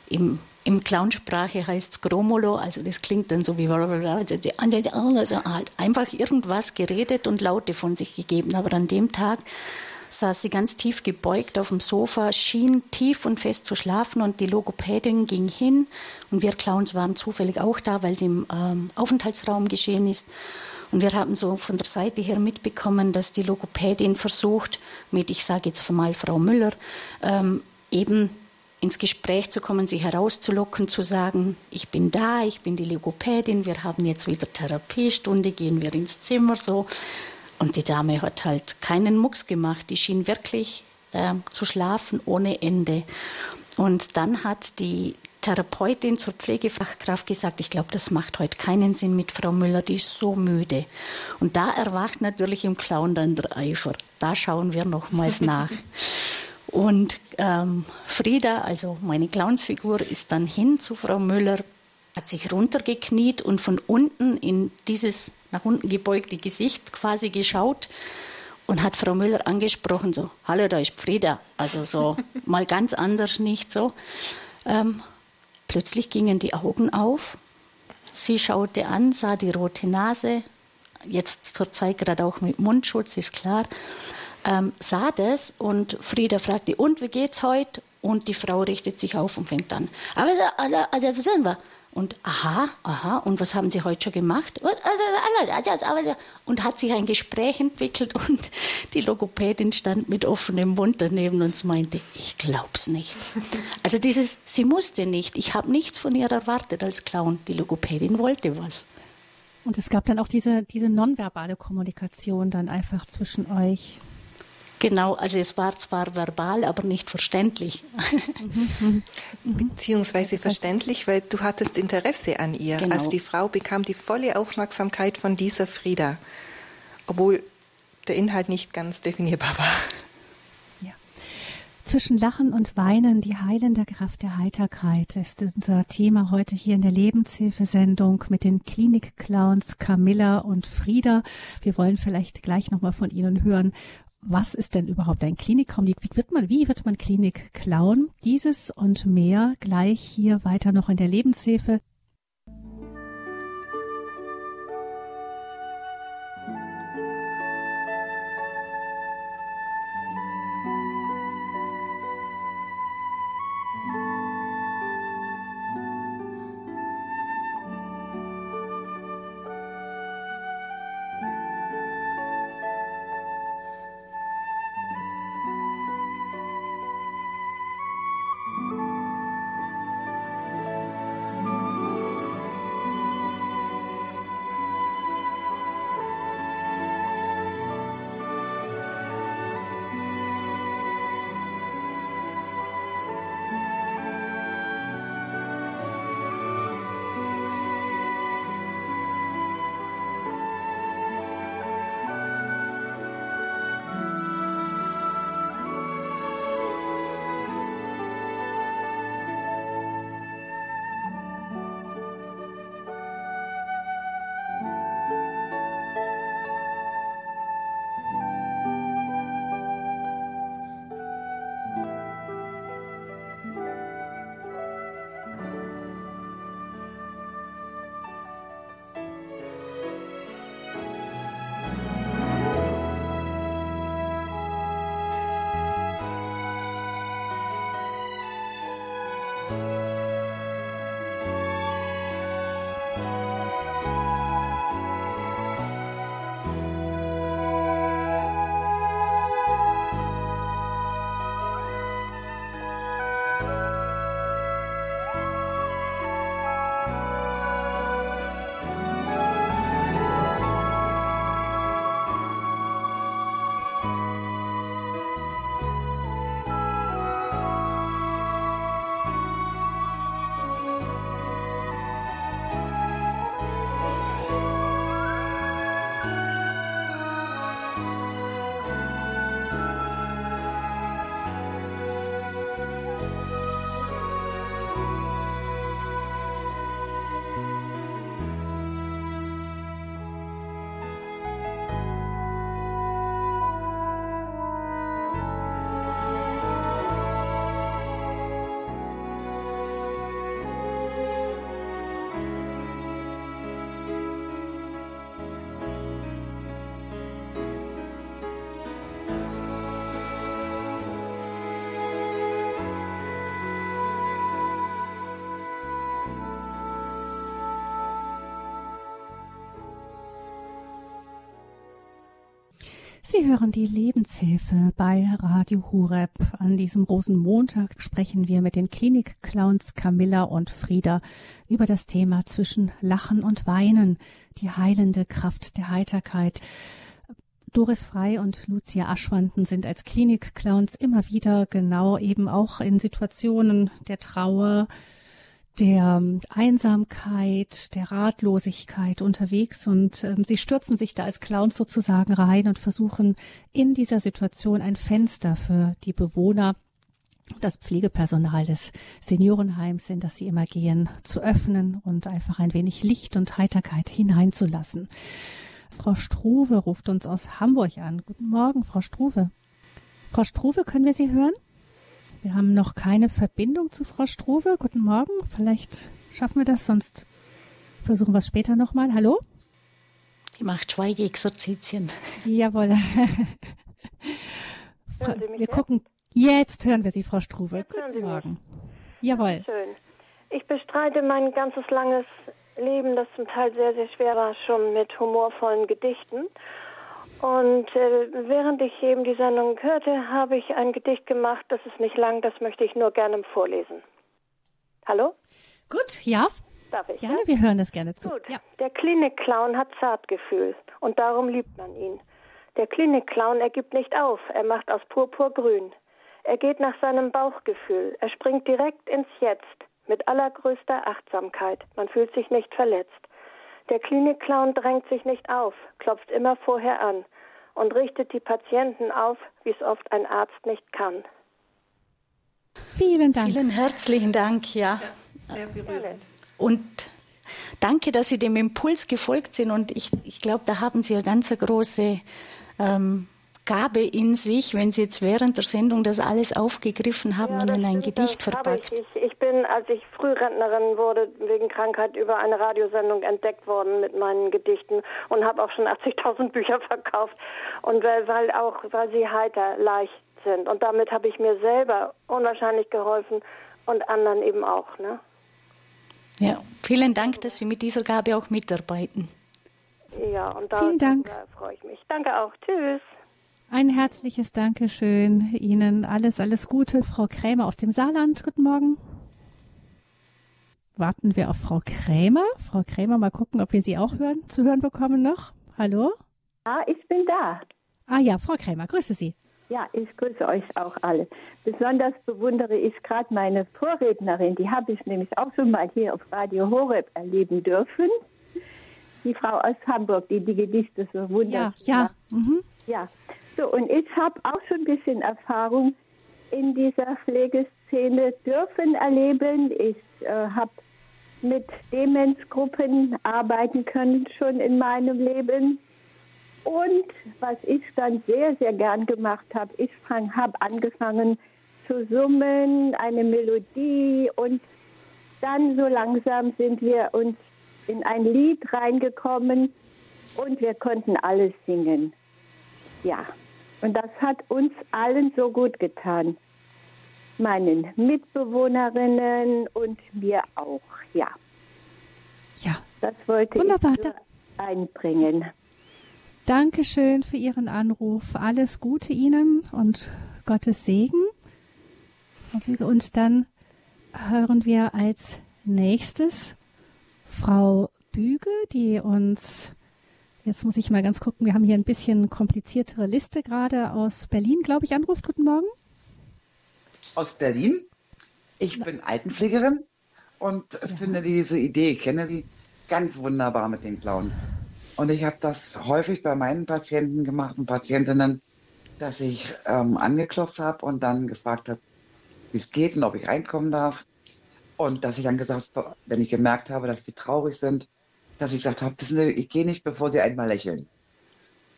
im im Clownsprache heißt es Gromolo, also das klingt dann so wie also halt einfach irgendwas geredet und Laute von sich gegeben. Aber an dem Tag saß sie ganz tief gebeugt auf dem Sofa, schien tief und fest zu schlafen und die Logopädin ging hin und wir Clowns waren zufällig auch da, weil sie im ähm, Aufenthaltsraum geschehen ist. Und wir haben so von der Seite her mitbekommen, dass die Logopädin versucht, mit, ich sage jetzt mal Frau Müller, ähm, eben ins Gespräch zu kommen, sie herauszulocken, zu sagen, ich bin da, ich bin die Logopädin, wir haben jetzt wieder Therapiestunde, gehen wir ins Zimmer so. Und die Dame hat halt keinen Mucks gemacht, die schien wirklich äh, zu schlafen ohne Ende. Und dann hat die Therapeutin zur Pflegefachkraft gesagt, ich glaube, das macht heute keinen Sinn mit Frau Müller, die ist so müde. Und da erwacht natürlich im Clown dann der Eifer. Da schauen wir nochmals nach. Und ähm, Frieda, also meine Clownsfigur, ist dann hin zu Frau Müller, hat sich runtergekniet und von unten in dieses nach unten gebeugte Gesicht quasi geschaut und hat Frau Müller angesprochen, so, hallo, da ist Frieda. Also so mal ganz anders, nicht so. Ähm, plötzlich gingen die Augen auf. Sie schaute an, sah die rote Nase, jetzt zur Zeit gerade auch mit Mundschutz, ist klar ähm, sah das und Frieda fragte, und wie geht's heute? Und die Frau richtet sich auf und fängt an. Aber also, also, was sind wir? Und aha, aha, und was haben Sie heute schon gemacht? Und hat sich ein Gespräch entwickelt und die Logopädin stand mit offenem Mund daneben und meinte, ich glaub's nicht. Also dieses, sie musste nicht, ich habe nichts von ihr erwartet als Clown. Die Logopädin wollte was. Und es gab dann auch diese, diese nonverbale Kommunikation dann einfach zwischen euch. Genau, also es war zwar verbal, aber nicht verständlich. Beziehungsweise verständlich, weil du hattest Interesse an ihr. Genau. Also die Frau bekam die volle Aufmerksamkeit von dieser Frieda, obwohl der Inhalt nicht ganz definierbar war. Ja. Zwischen Lachen und Weinen, die heilende Kraft der Heiterkeit ist unser Thema heute hier in der Lebenshilfesendung mit den Klinikclowns Camilla und Frieda. Wir wollen vielleicht gleich nochmal von Ihnen hören, was ist denn überhaupt ein Klinikclown? Wie wird man, wie wird man Klinikclown? Dieses und mehr gleich hier weiter noch in der Lebenshilfe. Sie hören die Lebenshilfe bei Radio Hureb. An diesem Rosenmontag sprechen wir mit den Klinikclowns Camilla und Frieda über das Thema zwischen Lachen und Weinen, die heilende Kraft der Heiterkeit. Doris Frei und Lucia Aschwanden sind als Klinikclowns immer wieder genau eben auch in Situationen der Trauer, der Einsamkeit, der Ratlosigkeit unterwegs und ähm, sie stürzen sich da als Clowns sozusagen rein und versuchen in dieser Situation ein Fenster für die Bewohner, das Pflegepersonal des Seniorenheims, in das sie immer gehen, zu öffnen und einfach ein wenig Licht und Heiterkeit hineinzulassen. Frau Struve ruft uns aus Hamburg an. Guten Morgen, Frau Struve. Frau Struve, können wir Sie hören? Wir haben noch keine Verbindung zu Frau Struve. Guten Morgen. Vielleicht schaffen wir das, sonst versuchen wir es später nochmal. Hallo? Die macht Schweigeexerzitien. Jawohl. wir jetzt? gucken. Jetzt hören wir Sie, Frau Struve. Jetzt Guten Morgen. Jawohl. Schön. Ich bestreite mein ganzes langes Leben, das zum Teil sehr, sehr schwer war, schon mit humorvollen Gedichten. Und äh, während ich eben die Sendung hörte, habe ich ein Gedicht gemacht. Das ist nicht lang, das möchte ich nur gerne vorlesen. Hallo? Gut, ja. Darf ich? Gerne, ja? wir hören das gerne zu. Gut. Ja. Der Klinikclown hat Zartgefühl und darum liebt man ihn. Der Klinikclown, er gibt nicht auf, er macht aus Purpur grün. Er geht nach seinem Bauchgefühl, er springt direkt ins Jetzt mit allergrößter Achtsamkeit. Man fühlt sich nicht verletzt. Der Klinikclown drängt sich nicht auf, klopft immer vorher an und richtet die Patienten auf, wie es oft ein Arzt nicht kann. Vielen Dank. Vielen herzlichen Dank, ja. ja sehr berührend. Und danke, dass Sie dem Impuls gefolgt sind. Und ich, ich glaube, da haben Sie eine ganz große ähm, Gabe in sich, wenn Sie jetzt während der Sendung das alles aufgegriffen haben ja, und in ein Gedicht verpackt. Ich. ich. bin, als ich Frührentnerin wurde, wegen Krankheit über eine Radiosendung entdeckt worden mit meinen Gedichten und habe auch schon 80.000 Bücher verkauft. Und weil, weil auch, weil sie heiter, leicht sind. Und damit habe ich mir selber unwahrscheinlich geholfen und anderen eben auch. Ne? Ja, vielen Dank, dass Sie mit dieser Gabe auch mitarbeiten. Ja, und da, Vielen Dank. freue ich mich. Danke auch. Tschüss. Ein herzliches Dankeschön Ihnen. Alles, alles Gute. Frau Krämer aus dem Saarland. Guten Morgen. Warten wir auf Frau Krämer. Frau Krämer, mal gucken, ob wir Sie auch hören, zu hören bekommen noch. Hallo? Ah, ich bin da. Ah ja, Frau Krämer, grüße Sie. Ja, ich grüße euch auch alle. Besonders bewundere ich gerade meine Vorrednerin, die habe ich nämlich auch schon mal hier auf Radio Horeb erleben dürfen. Die Frau aus Hamburg, die die Gedichte so wunderbar. Ja, ja. Mhm. Ja, so, und ich habe auch schon ein bisschen Erfahrung in dieser Pflegeszene dürfen erleben. Ich äh, habe mit Demenzgruppen arbeiten können schon in meinem Leben. Und was ich dann sehr, sehr gern gemacht habe, ich habe angefangen zu summen, eine Melodie und dann so langsam sind wir uns in ein Lied reingekommen und wir konnten alles singen. Ja, und das hat uns allen so gut getan. Meinen Mitbewohnerinnen und mir auch, ja. Ja. Das wollte Wunderbar. ich einbringen. Dankeschön für Ihren Anruf. Alles Gute Ihnen und Gottes Segen. Und dann hören wir als nächstes Frau Büge, die uns Jetzt muss ich mal ganz gucken. Wir haben hier ein bisschen kompliziertere Liste gerade aus Berlin, glaube ich, anruft. Guten Morgen. Aus Berlin. Ich bin Altenpflegerin und ja. finde diese Idee, ich kenne die ganz wunderbar mit den Clowns. Und ich habe das häufig bei meinen Patienten gemacht und Patientinnen, dass ich ähm, angeklopft habe und dann gefragt habe, wie es geht und ob ich reinkommen darf. Und dass ich dann gesagt habe, wenn ich gemerkt habe, dass sie traurig sind, dass ich gesagt habe, wissen Sie, ich gehe nicht, bevor Sie einmal lächeln.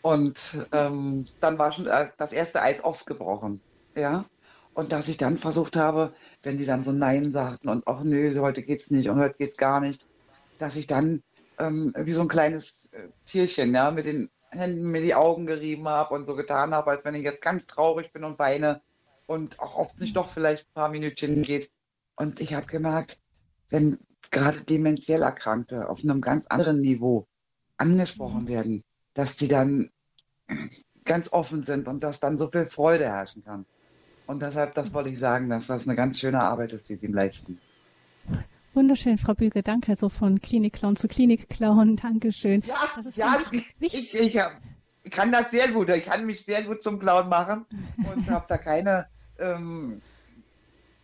Und ähm, dann war schon äh, das erste Eis ausgebrochen. Ja. Und dass ich dann versucht habe, wenn die dann so Nein sagten und ach nö, heute geht's nicht und heute geht's gar nicht, dass ich dann ähm, wie so ein kleines äh, Tierchen, ja, mit den Händen mir die Augen gerieben habe und so getan habe, als wenn ich jetzt ganz traurig bin und weine und auch ob es nicht doch vielleicht ein paar Minütchen geht. Und ich habe gemerkt, wenn gerade dementiell Erkrankte auf einem ganz anderen Niveau angesprochen mhm. werden, dass die dann ganz offen sind und dass dann so viel Freude herrschen kann. Und deshalb, das wollte ich sagen, dass das eine ganz schöne Arbeit ist, die sie leisten. Wunderschön, Frau Büge, danke. So von Klinikclown zu Klinikclown, Dankeschön. Ja, ja ich, ich, ich, ich, kann das sehr gut. Ich kann mich sehr gut zum Clown machen und habe da keine ähm,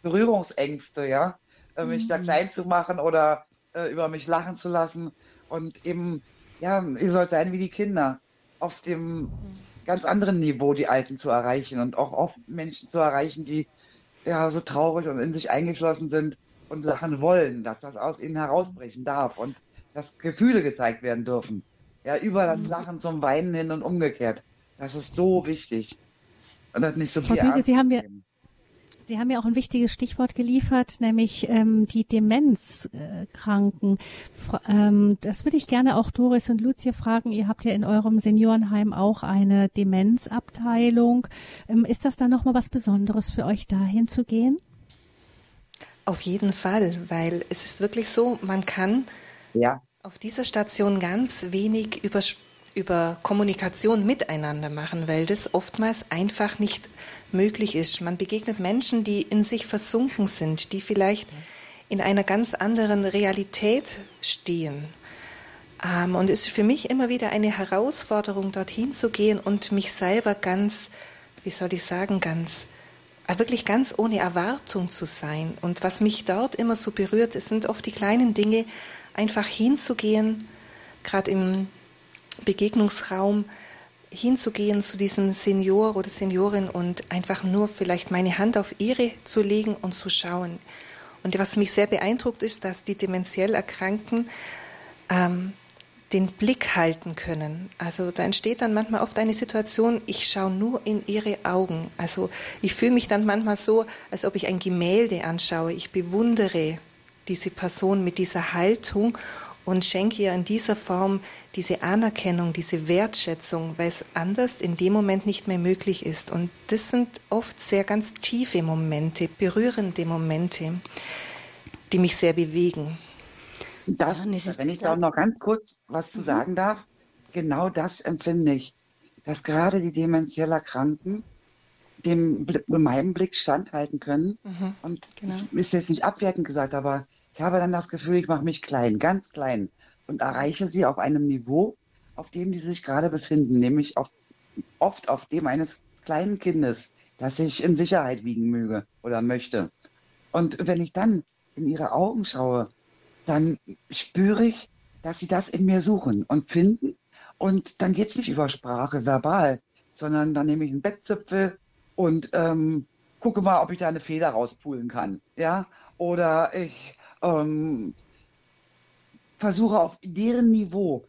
Berührungsängste, ja, äh, mich mhm. da klein zu machen oder äh, über mich lachen zu lassen. Und eben, ja, ihr sollt sein wie die Kinder, auf dem ganz anderen Niveau die Alten zu erreichen und auch oft Menschen zu erreichen, die ja so traurig und in sich eingeschlossen sind und Sachen wollen, dass das aus ihnen herausbrechen darf und dass Gefühle gezeigt werden dürfen. Ja, über das mhm. Lachen zum Weinen hin und umgekehrt. Das ist so wichtig. Und das nicht so Frau Büge, Sie haben mir, Sie haben ja auch ein wichtiges Stichwort geliefert, nämlich ähm, die Demenzkranken. Ähm, das würde ich gerne auch Doris und Lucia fragen. Ihr habt ja in eurem Seniorenheim auch eine Demenzabteilung. Ähm, ist das dann nochmal was Besonderes für euch, dahin zu gehen? Auf jeden Fall, weil es ist wirklich so, man kann ja. auf dieser Station ganz wenig über, über Kommunikation miteinander machen, weil das oftmals einfach nicht möglich ist. Man begegnet Menschen, die in sich versunken sind, die vielleicht in einer ganz anderen Realität stehen. Ähm, und es ist für mich immer wieder eine Herausforderung, dorthin zu gehen und mich selber ganz, wie soll ich sagen, ganz äh, wirklich ganz ohne Erwartung zu sein. Und was mich dort immer so berührt, es sind oft die kleinen Dinge, einfach hinzugehen, gerade im Begegnungsraum, hinzugehen zu diesem Senior oder Seniorin und einfach nur vielleicht meine Hand auf ihre zu legen und zu schauen. Und was mich sehr beeindruckt ist, dass die dementiell Erkrankten ähm, den Blick halten können. Also da entsteht dann manchmal oft eine Situation, ich schaue nur in ihre Augen. Also ich fühle mich dann manchmal so, als ob ich ein Gemälde anschaue. Ich bewundere diese Person mit dieser Haltung und schenke ihr in dieser Form diese Anerkennung, diese Wertschätzung, weil es anders in dem Moment nicht mehr möglich ist. Und das sind oft sehr ganz tiefe Momente, berührende Momente, die mich sehr bewegen. Das, wenn ich da noch ganz kurz was zu mhm. sagen darf, genau das empfinde ich, dass gerade die demenziell Erkrankten dem meinem Blick standhalten können. Mhm, und genau. ist jetzt nicht abwertend gesagt, aber ich habe dann das Gefühl, ich mache mich klein, ganz klein und erreiche sie auf einem Niveau, auf dem die sich gerade befinden, nämlich auf, oft auf dem eines kleinen Kindes, das sich in Sicherheit wiegen möge oder möchte. Und wenn ich dann in ihre Augen schaue, dann spüre ich, dass sie das in mir suchen und finden. Und dann geht es nicht über Sprache verbal, sondern dann nehme ich einen Bettzipfel und ähm, gucke mal, ob ich da eine Feder rauspulen kann. Ja? Oder ich ähm, versuche auf deren Niveau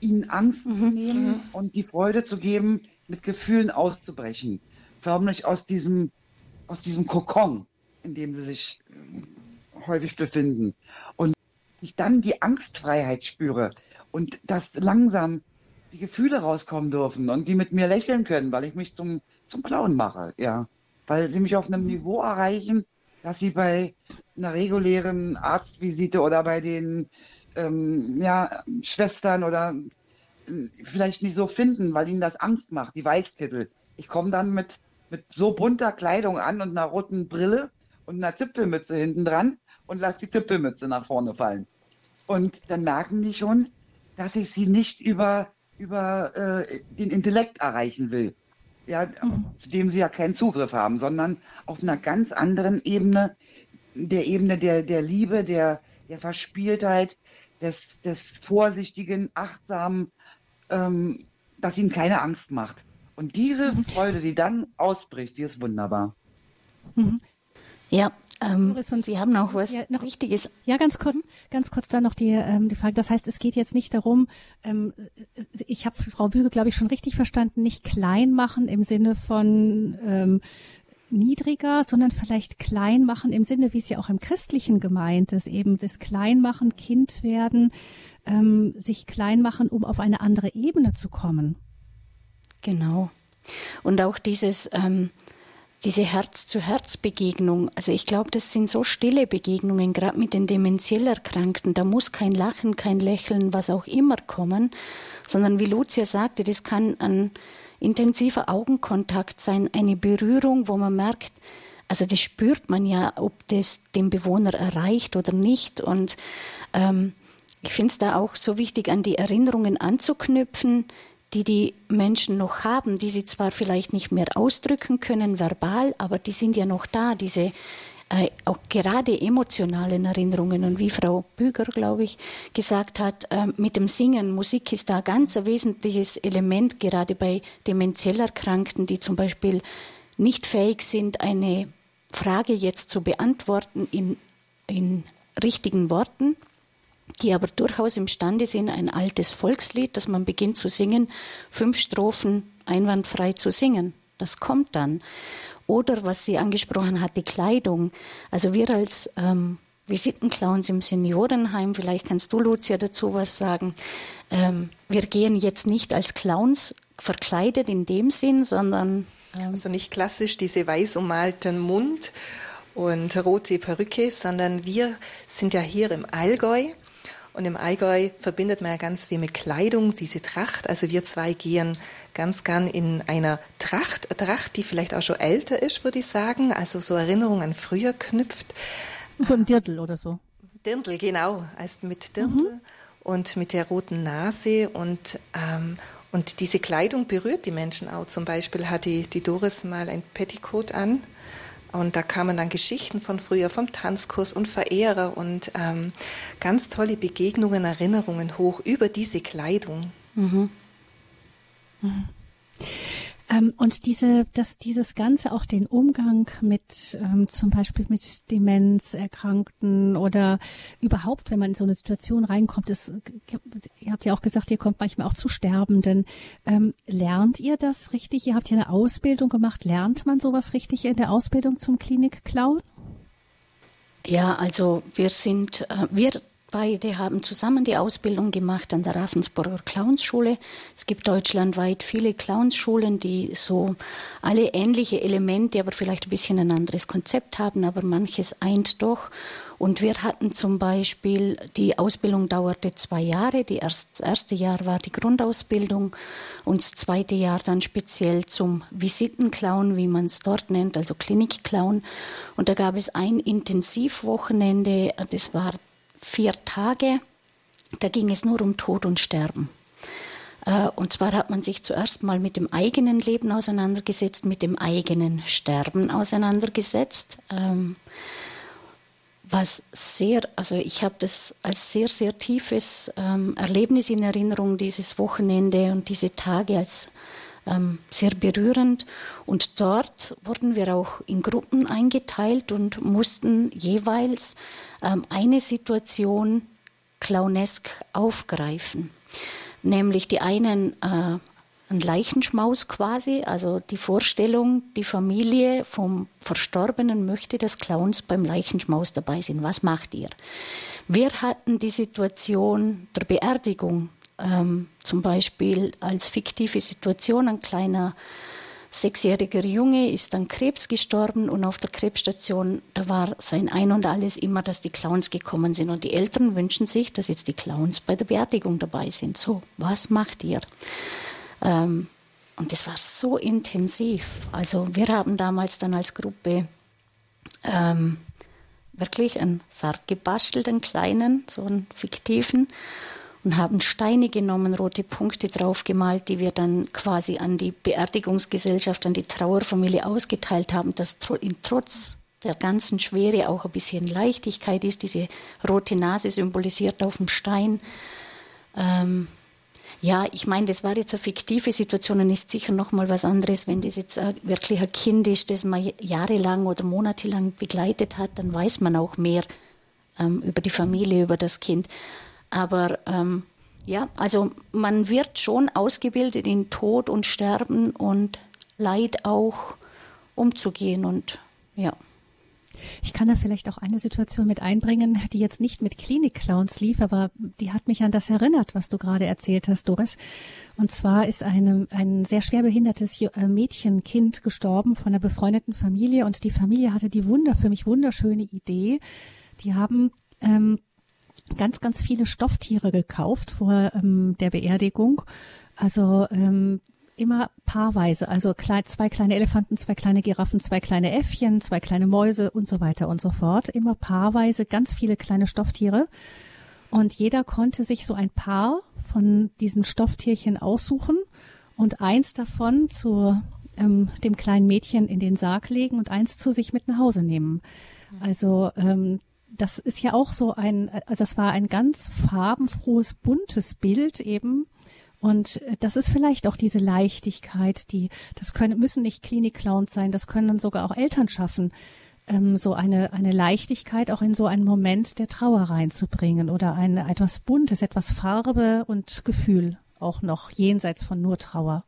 ihnen Angst mhm. zu nehmen mhm. und die Freude zu geben, mit Gefühlen auszubrechen. Förmlich aus diesem, aus diesem Kokon, in dem sie sich häufig befinden. Und ich dann die Angstfreiheit spüre und dass langsam die Gefühle rauskommen dürfen und die mit mir lächeln können, weil ich mich zum, zum Clown mache, ja. Weil sie mich auf einem Niveau erreichen, dass sie bei einer regulären Arztvisite oder bei den ähm, ja, Schwestern oder äh, vielleicht nicht so finden, weil ihnen das Angst macht, die Weißkittel. Ich komme dann mit, mit so bunter Kleidung an und einer roten Brille und einer Zipfelmütze hinten dran und lass die Tippelmütze nach vorne fallen. Und dann merken die schon, dass ich sie nicht über, über äh, den Intellekt erreichen will, ja, mhm. zu dem sie ja keinen Zugriff haben, sondern auf einer ganz anderen Ebene, der Ebene der, der Liebe, der, der Verspieltheit, des, des vorsichtigen, achtsamen, ähm, dass ihnen keine Angst macht. Und diese mhm. Freude, die dann ausbricht, die ist wunderbar. Mhm. Ja, ähm, Sie haben auch was ja, noch, Wichtiges. Ja, ganz kurz, ganz kurz da noch die, ähm, die Frage. Das heißt, es geht jetzt nicht darum, ähm, ich habe Frau Büge, glaube ich, schon richtig verstanden, nicht klein machen im Sinne von ähm, niedriger, sondern vielleicht klein machen im Sinne, wie es ja auch im Christlichen gemeint ist, eben das Kleinmachen, Kind werden, ähm, sich klein machen, um auf eine andere Ebene zu kommen. Genau. Und auch dieses ähm, diese Herz-zu-Herz-Begegnung, also ich glaube, das sind so stille Begegnungen, gerade mit den demenziell Erkrankten. Da muss kein Lachen, kein Lächeln, was auch immer kommen, sondern wie Lucia sagte, das kann an, intensiver Augenkontakt sein, eine Berührung, wo man merkt, also das spürt man ja, ob das den Bewohner erreicht oder nicht. Und ähm, ich finde es da auch so wichtig, an die Erinnerungen anzuknüpfen, die die Menschen noch haben, die sie zwar vielleicht nicht mehr ausdrücken können verbal, aber die sind ja noch da, diese äh, auch gerade emotionalen Erinnerungen. Und wie Frau Büger, glaube ich, gesagt hat, äh, mit dem Singen, Musik ist da ganz ein wesentliches Element, gerade bei demenziell Erkrankten, die zum Beispiel nicht fähig sind, eine Frage jetzt zu beantworten in, in richtigen Worten die aber durchaus imstande sind, ein altes Volkslied, das man beginnt zu singen, fünf Strophen einwandfrei zu singen. Das kommt dann. Oder was sie angesprochen hat, die Kleidung. Also wir als ähm, Visitenclowns im Seniorenheim, vielleicht kannst du, Lucia, dazu was sagen. Ähm, wir gehen jetzt nicht als Clowns verkleidet in dem Sinn, sondern. Ähm also nicht klassisch diese weiß ummalten Mund und rote Perücke, sondern wir sind ja hier im Allgäu und im Allgäu verbindet man ja ganz viel mit Kleidung, diese Tracht. Also wir zwei gehen ganz gern in einer Tracht, Tracht, die vielleicht auch schon älter ist, würde ich sagen. Also so Erinnerungen an früher knüpft. So ein Dirndl oder so. Dirndl, genau. Also mit Dirndl mhm. und mit der roten Nase und, ähm, und diese Kleidung berührt die Menschen auch. Zum Beispiel hat die, die Doris mal ein Petticoat an und da kamen dann Geschichten von früher, vom Tanzkurs und Verehrer und ähm, ganz tolle Begegnungen, Erinnerungen hoch über diese Kleidung. Mhm. Mhm. Ähm, und diese, dass dieses Ganze auch den Umgang mit ähm, zum Beispiel mit Demenzerkrankten oder überhaupt, wenn man in so eine Situation reinkommt, ist, ihr habt ja auch gesagt, ihr kommt manchmal auch zu Sterbenden. Ähm, lernt ihr das richtig? Ihr habt ja eine Ausbildung gemacht. Lernt man sowas richtig in der Ausbildung zum Klinik-Clown? Ja, also wir sind, äh, wir Beide haben zusammen die Ausbildung gemacht an der Ravensburger Clownsschule. Es gibt deutschlandweit viele Clownsschulen, die so alle ähnliche Elemente, aber vielleicht ein bisschen ein anderes Konzept haben, aber manches eint doch. Und wir hatten zum Beispiel, die Ausbildung dauerte zwei Jahre. Die erst, das erste Jahr war die Grundausbildung und das zweite Jahr dann speziell zum Visitenclown, wie man es dort nennt, also Klinikclown. Und da gab es ein Intensivwochenende, das war vier Tage, da ging es nur um Tod und Sterben. Äh, und zwar hat man sich zuerst mal mit dem eigenen Leben auseinandergesetzt, mit dem eigenen Sterben auseinandergesetzt. Ähm, was sehr, also ich habe das als sehr, sehr tiefes ähm, Erlebnis in Erinnerung, dieses Wochenende und diese Tage als ähm, sehr berührend. Und dort wurden wir auch in Gruppen eingeteilt und mussten jeweils ähm, eine Situation clownesk aufgreifen. Nämlich die einen äh, ein Leichenschmaus quasi, also die Vorstellung, die Familie vom Verstorbenen möchte, dass Clowns beim Leichenschmaus dabei sind. Was macht ihr? Wir hatten die Situation der Beerdigung ähm, zum Beispiel als fiktive Situation ein kleiner sechsjähriger Junge ist an Krebs gestorben und auf der Krebsstation, da war sein Ein und Alles immer, dass die Clowns gekommen sind. Und die Eltern wünschen sich, dass jetzt die Clowns bei der Beerdigung dabei sind. So, was macht ihr? Ähm, und das war so intensiv. Also wir haben damals dann als Gruppe ähm, wirklich einen Sarg gebastelt, einen kleinen, so einen fiktiven und haben Steine genommen, rote Punkte draufgemalt, die wir dann quasi an die Beerdigungsgesellschaft, an die Trauerfamilie ausgeteilt haben, dass in trotz der ganzen Schwere auch ein bisschen Leichtigkeit ist. Diese rote Nase symbolisiert auf dem Stein. Ähm, ja, ich meine, das war jetzt eine fiktive Situation und ist sicher noch mal was anderes, wenn das jetzt wirklich ein Kind ist, das man jahrelang oder monatelang begleitet hat, dann weiß man auch mehr ähm, über die Familie, über das Kind. Aber ähm, ja, also man wird schon ausgebildet in Tod und Sterben und Leid auch umzugehen und ja. Ich kann da vielleicht auch eine Situation mit einbringen, die jetzt nicht mit Klinik-Clowns lief, aber die hat mich an das erinnert, was du gerade erzählt hast, Doris. Und zwar ist eine, ein sehr schwer behindertes äh, Mädchenkind gestorben von einer befreundeten Familie und die Familie hatte die wunder, für mich wunderschöne Idee. Die haben ähm, ganz, ganz viele Stofftiere gekauft vor ähm, der Beerdigung. Also ähm, immer paarweise, also zwei kleine Elefanten, zwei kleine Giraffen, zwei kleine Äffchen, zwei kleine Mäuse und so weiter und so fort. Immer paarweise ganz viele kleine Stofftiere. Und jeder konnte sich so ein Paar von diesen Stofftierchen aussuchen und eins davon zu ähm, dem kleinen Mädchen in den Sarg legen und eins zu sich mit nach Hause nehmen. Also ähm, das ist ja auch so ein, also das war ein ganz farbenfrohes, buntes Bild eben. Und das ist vielleicht auch diese Leichtigkeit, die, das können, müssen nicht Klinik-Clowns sein, das können dann sogar auch Eltern schaffen, ähm, so eine, eine Leichtigkeit auch in so einen Moment der Trauer reinzubringen oder ein, etwas Buntes, etwas Farbe und Gefühl auch noch jenseits von nur Trauer.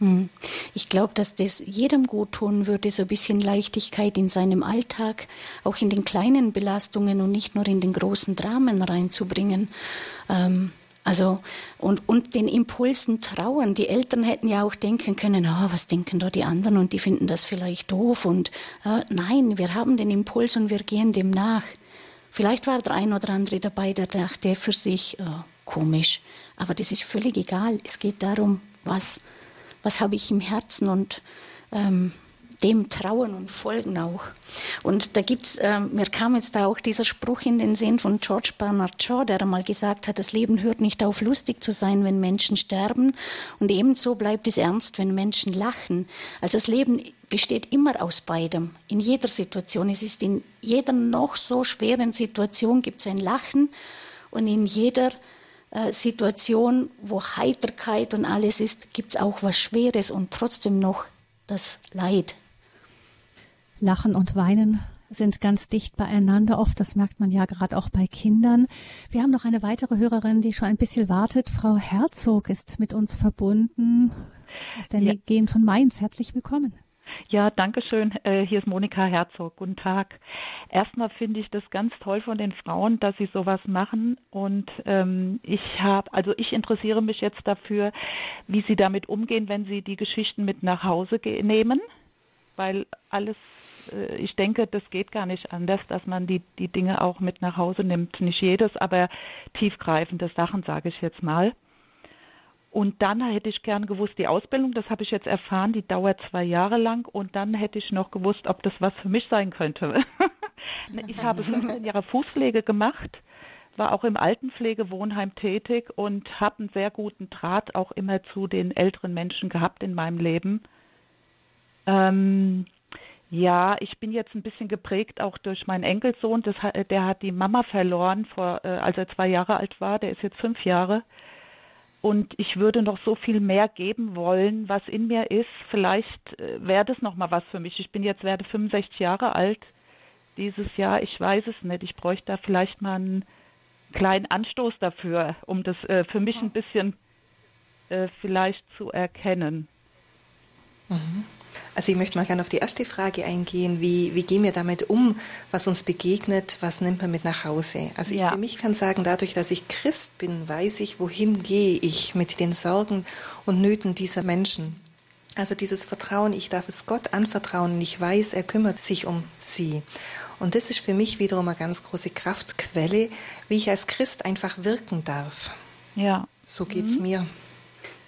Hm. Ich glaube, dass das jedem gut tun würde, so ein bisschen Leichtigkeit in seinem Alltag, auch in den kleinen Belastungen und nicht nur in den großen Dramen reinzubringen. Ähm, also und, und den Impulsen trauen. Die Eltern hätten ja auch denken können, oh, was denken da die anderen und die finden das vielleicht doof. Und äh, nein, wir haben den Impuls und wir gehen dem nach. Vielleicht war der ein oder andere dabei, der dachte für sich, oh, komisch. Aber das ist völlig egal. Es geht darum, was was habe ich im Herzen und ähm, dem trauen und folgen auch. Und da gibt's, äh, mir kam jetzt da auch dieser Spruch in den Sinn von George Bernard Shaw, der einmal gesagt hat, das Leben hört nicht auf, lustig zu sein, wenn Menschen sterben. Und ebenso bleibt es ernst, wenn Menschen lachen. Also das Leben besteht immer aus beidem, in jeder Situation. Es ist in jeder noch so schweren Situation gibt es ein Lachen und in jeder äh, Situation, wo Heiterkeit und alles ist, gibt es auch was Schweres und trotzdem noch das Leid. Lachen und Weinen sind ganz dicht beieinander oft. Das merkt man ja gerade auch bei Kindern. Wir haben noch eine weitere Hörerin, die schon ein bisschen wartet. Frau Herzog ist mit uns verbunden. Aus der ja. Gegend von Mainz. Herzlich willkommen. Ja, danke schön. Äh, hier ist Monika Herzog. Guten Tag. Erstmal finde ich das ganz toll von den Frauen, dass sie sowas machen. Und ähm, ich habe, also ich interessiere mich jetzt dafür, wie sie damit umgehen, wenn sie die Geschichten mit nach Hause nehmen. Weil alles, äh, ich denke, das geht gar nicht anders, dass man die, die Dinge auch mit nach Hause nimmt. Nicht jedes, aber tiefgreifende Sachen, sage ich jetzt mal. Und dann hätte ich gern gewusst, die Ausbildung, das habe ich jetzt erfahren, die dauert zwei Jahre lang. Und dann hätte ich noch gewusst, ob das was für mich sein könnte. ich habe 15 Jahre Fußpflege gemacht, war auch im Altenpflegewohnheim tätig und habe einen sehr guten Draht auch immer zu den älteren Menschen gehabt in meinem Leben. Ähm, ja, ich bin jetzt ein bisschen geprägt auch durch meinen Enkelsohn. Das, der hat die Mama verloren, vor, äh, als er zwei Jahre alt war. Der ist jetzt fünf Jahre. Und ich würde noch so viel mehr geben wollen, was in mir ist. Vielleicht äh, wäre das noch mal was für mich. Ich bin jetzt werde 65 Jahre alt dieses Jahr. Ich weiß es nicht. Ich bräuchte da vielleicht mal einen kleinen Anstoß dafür, um das äh, für mich ein bisschen äh, vielleicht zu erkennen. Also ich möchte mal gerne auf die erste Frage eingehen. Wie, wie gehen wir damit um, was uns begegnet, was nimmt man mit nach Hause? Also ich ja. für mich kann sagen, dadurch, dass ich Christ bin, weiß ich, wohin gehe ich mit den Sorgen und Nöten dieser Menschen. Also dieses Vertrauen, ich darf es Gott anvertrauen und ich weiß, er kümmert sich um sie. Und das ist für mich wiederum eine ganz große Kraftquelle, wie ich als Christ einfach wirken darf. Ja. So geht's mhm. mir.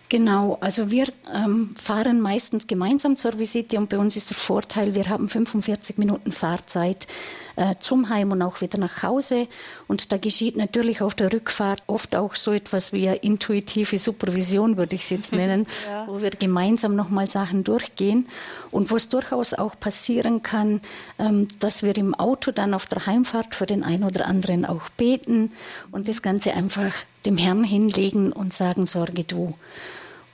Genau, also wir ähm, fahren meistens gemeinsam zur Visite und bei uns ist der Vorteil, wir haben 45 Minuten Fahrzeit äh, zum Heim und auch wieder nach Hause. Und da geschieht natürlich auf der Rückfahrt oft auch so etwas wie eine intuitive Supervision, würde ich es jetzt nennen, ja. wo wir gemeinsam nochmal Sachen durchgehen und wo es durchaus auch passieren kann, ähm, dass wir im Auto dann auf der Heimfahrt für den einen oder anderen auch beten und das Ganze einfach dem Herrn hinlegen und sagen, sorge du.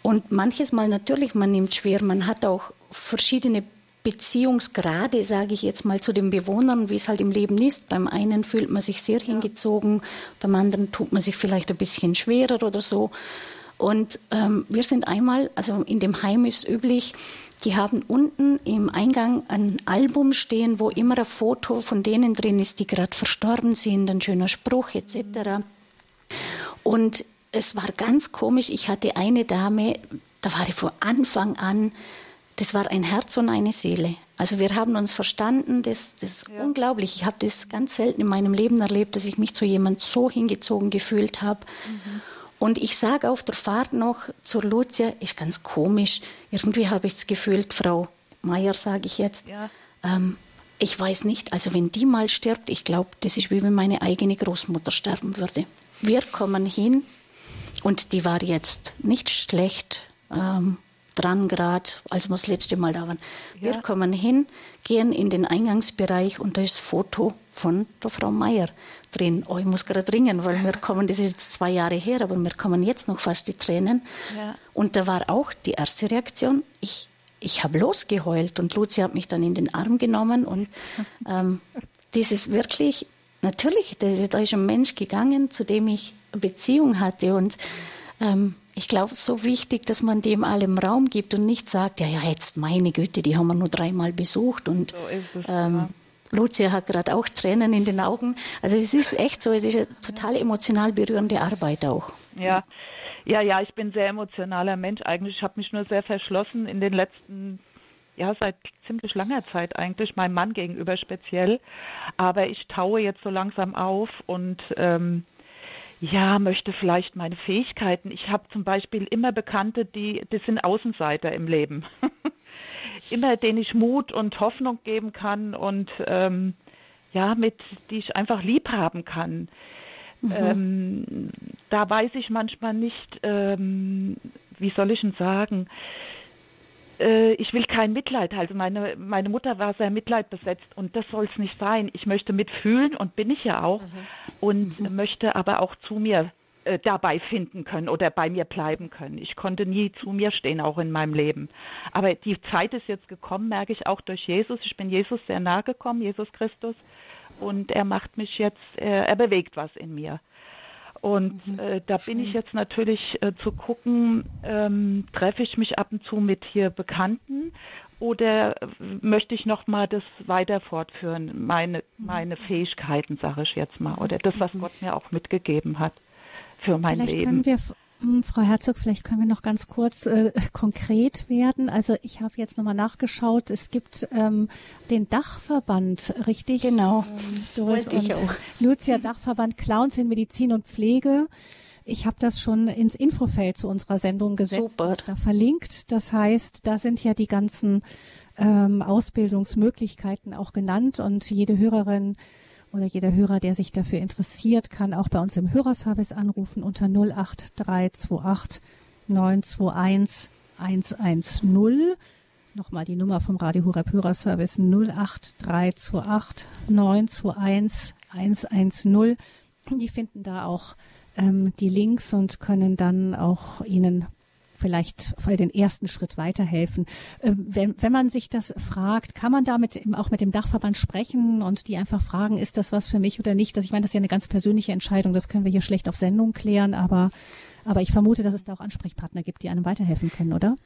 Und manches Mal natürlich, man nimmt schwer, man hat auch verschiedene Beziehungsgrade, sage ich jetzt mal, zu den Bewohnern, wie es halt im Leben ist. Beim einen fühlt man sich sehr hingezogen, beim anderen tut man sich vielleicht ein bisschen schwerer oder so. Und ähm, wir sind einmal, also in dem Heim ist üblich, die haben unten im Eingang ein Album stehen, wo immer ein Foto von denen drin ist, die gerade verstorben sind, ein schöner Spruch etc. Und es war ganz komisch. Ich hatte eine Dame, da war ich von Anfang an, das war ein Herz und eine Seele. Also wir haben uns verstanden, das, das ist ja. unglaublich. Ich habe das ganz selten in meinem Leben erlebt, dass ich mich zu jemand so hingezogen gefühlt habe. Mhm. Und ich sage auf der Fahrt noch zur Lucia, ist ganz komisch. Irgendwie habe ich das Gefühl, Frau Meier, sage ich jetzt, ja. ähm, ich weiß nicht, also wenn die mal stirbt, ich glaube, das ist wie wenn meine eigene Großmutter sterben würde. Wir kommen hin und die war jetzt nicht schlecht ähm, dran gerade, als wir das letzte Mal da waren. Ja. Wir kommen hin, gehen in den Eingangsbereich und da ist ein Foto von der Frau Meier drin. Oh, ich muss gerade ringen, weil wir kommen, das ist jetzt zwei Jahre her, aber wir kommen jetzt noch fast die Tränen. Ja. Und da war auch die erste Reaktion, ich ich habe losgeheult und Luzi hat mich dann in den Arm genommen und ähm, dieses wirklich, natürlich, da, da ist ein Mensch gegangen, zu dem ich eine Beziehung hatte und ähm, ich glaube, so wichtig, dass man dem allem Raum gibt und nicht sagt, ja, ja, jetzt meine Güte, die haben wir nur dreimal besucht und ähm, Lucia hat gerade auch Tränen in den Augen. Also es ist echt so, es ist eine total emotional berührende Arbeit auch. Ja, ja, ja, ich bin ein sehr emotionaler Mensch eigentlich. Ich habe mich nur sehr verschlossen in den letzten, ja, seit ziemlich langer Zeit eigentlich, meinem Mann gegenüber speziell. Aber ich taue jetzt so langsam auf und ähm, ja, möchte vielleicht meine Fähigkeiten. Ich habe zum Beispiel immer Bekannte, die, die sind Außenseiter im Leben. immer denen ich Mut und Hoffnung geben kann und ähm, ja, mit die ich einfach lieb haben kann. Mhm. Ähm, da weiß ich manchmal nicht, ähm, wie soll ich denn sagen, äh, ich will kein Mitleid. Also meine, meine Mutter war sehr mitleidbesetzt und das soll es nicht sein. Ich möchte mitfühlen und bin ich ja auch mhm. und mhm. möchte aber auch zu mir äh, dabei finden können oder bei mir bleiben können. Ich konnte nie zu mir stehen, auch in meinem Leben. Aber die Zeit ist jetzt gekommen, merke ich auch durch Jesus. Ich bin Jesus sehr nahe gekommen, Jesus Christus und er macht mich jetzt, er, er bewegt was in mir. Und mhm. äh, da bin ich jetzt natürlich äh, zu gucken, ähm, treffe ich mich ab und zu mit hier Bekannten oder möchte ich noch mal das weiter fortführen, meine meine Fähigkeiten, sage ich jetzt mal, oder das, was mhm. Gott mir auch mitgegeben hat für mein Vielleicht Leben. Können wir Frau Herzog, vielleicht können wir noch ganz kurz äh, konkret werden. Also ich habe jetzt nochmal nachgeschaut. Es gibt ähm, den Dachverband, richtig? Genau. Ähm, Doris und ich auch. Lucia Dachverband Clowns in Medizin und Pflege. Ich habe das schon ins Infofeld zu unserer Sendung gesetzt. Super. Da verlinkt. Das heißt, da sind ja die ganzen ähm, Ausbildungsmöglichkeiten auch genannt und jede Hörerin oder jeder Hörer, der sich dafür interessiert, kann auch bei uns im Hörerservice anrufen unter 08328 921 110. Nochmal die Nummer vom Radio Horeb Hörerservice 08328 921 110. Die finden da auch ähm, die Links und können dann auch Ihnen vielleicht für den ersten Schritt weiterhelfen. Ähm, wenn, wenn man sich das fragt, kann man damit auch mit dem Dachverband sprechen und die einfach fragen, ist das was für mich oder nicht? Das, ich meine, das ist ja eine ganz persönliche Entscheidung, das können wir hier schlecht auf Sendung klären, aber, aber ich vermute, dass es da auch Ansprechpartner gibt, die einem weiterhelfen können, oder?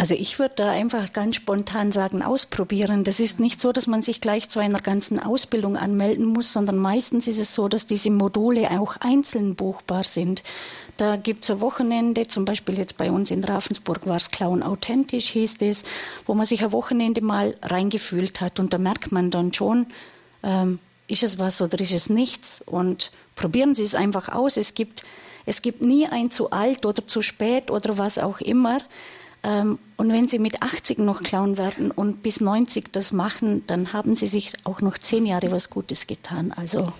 Also ich würde da einfach ganz spontan sagen, ausprobieren. Das ist nicht so, dass man sich gleich zu einer ganzen Ausbildung anmelden muss, sondern meistens ist es so, dass diese Module auch einzeln buchbar sind. Da gibt es ein Wochenende, zum Beispiel jetzt bei uns in Ravensburg war es Clown Authentisch, hieß es, wo man sich ein Wochenende mal reingefühlt hat. Und da merkt man dann schon, ähm, ist es was oder ist es nichts? Und probieren Sie es einfach aus. Es gibt, es gibt nie ein zu alt oder zu spät oder was auch immer. Ähm, und wenn Sie mit 80 noch Clown werden und bis 90 das machen, dann haben Sie sich auch noch zehn Jahre was Gutes getan. Also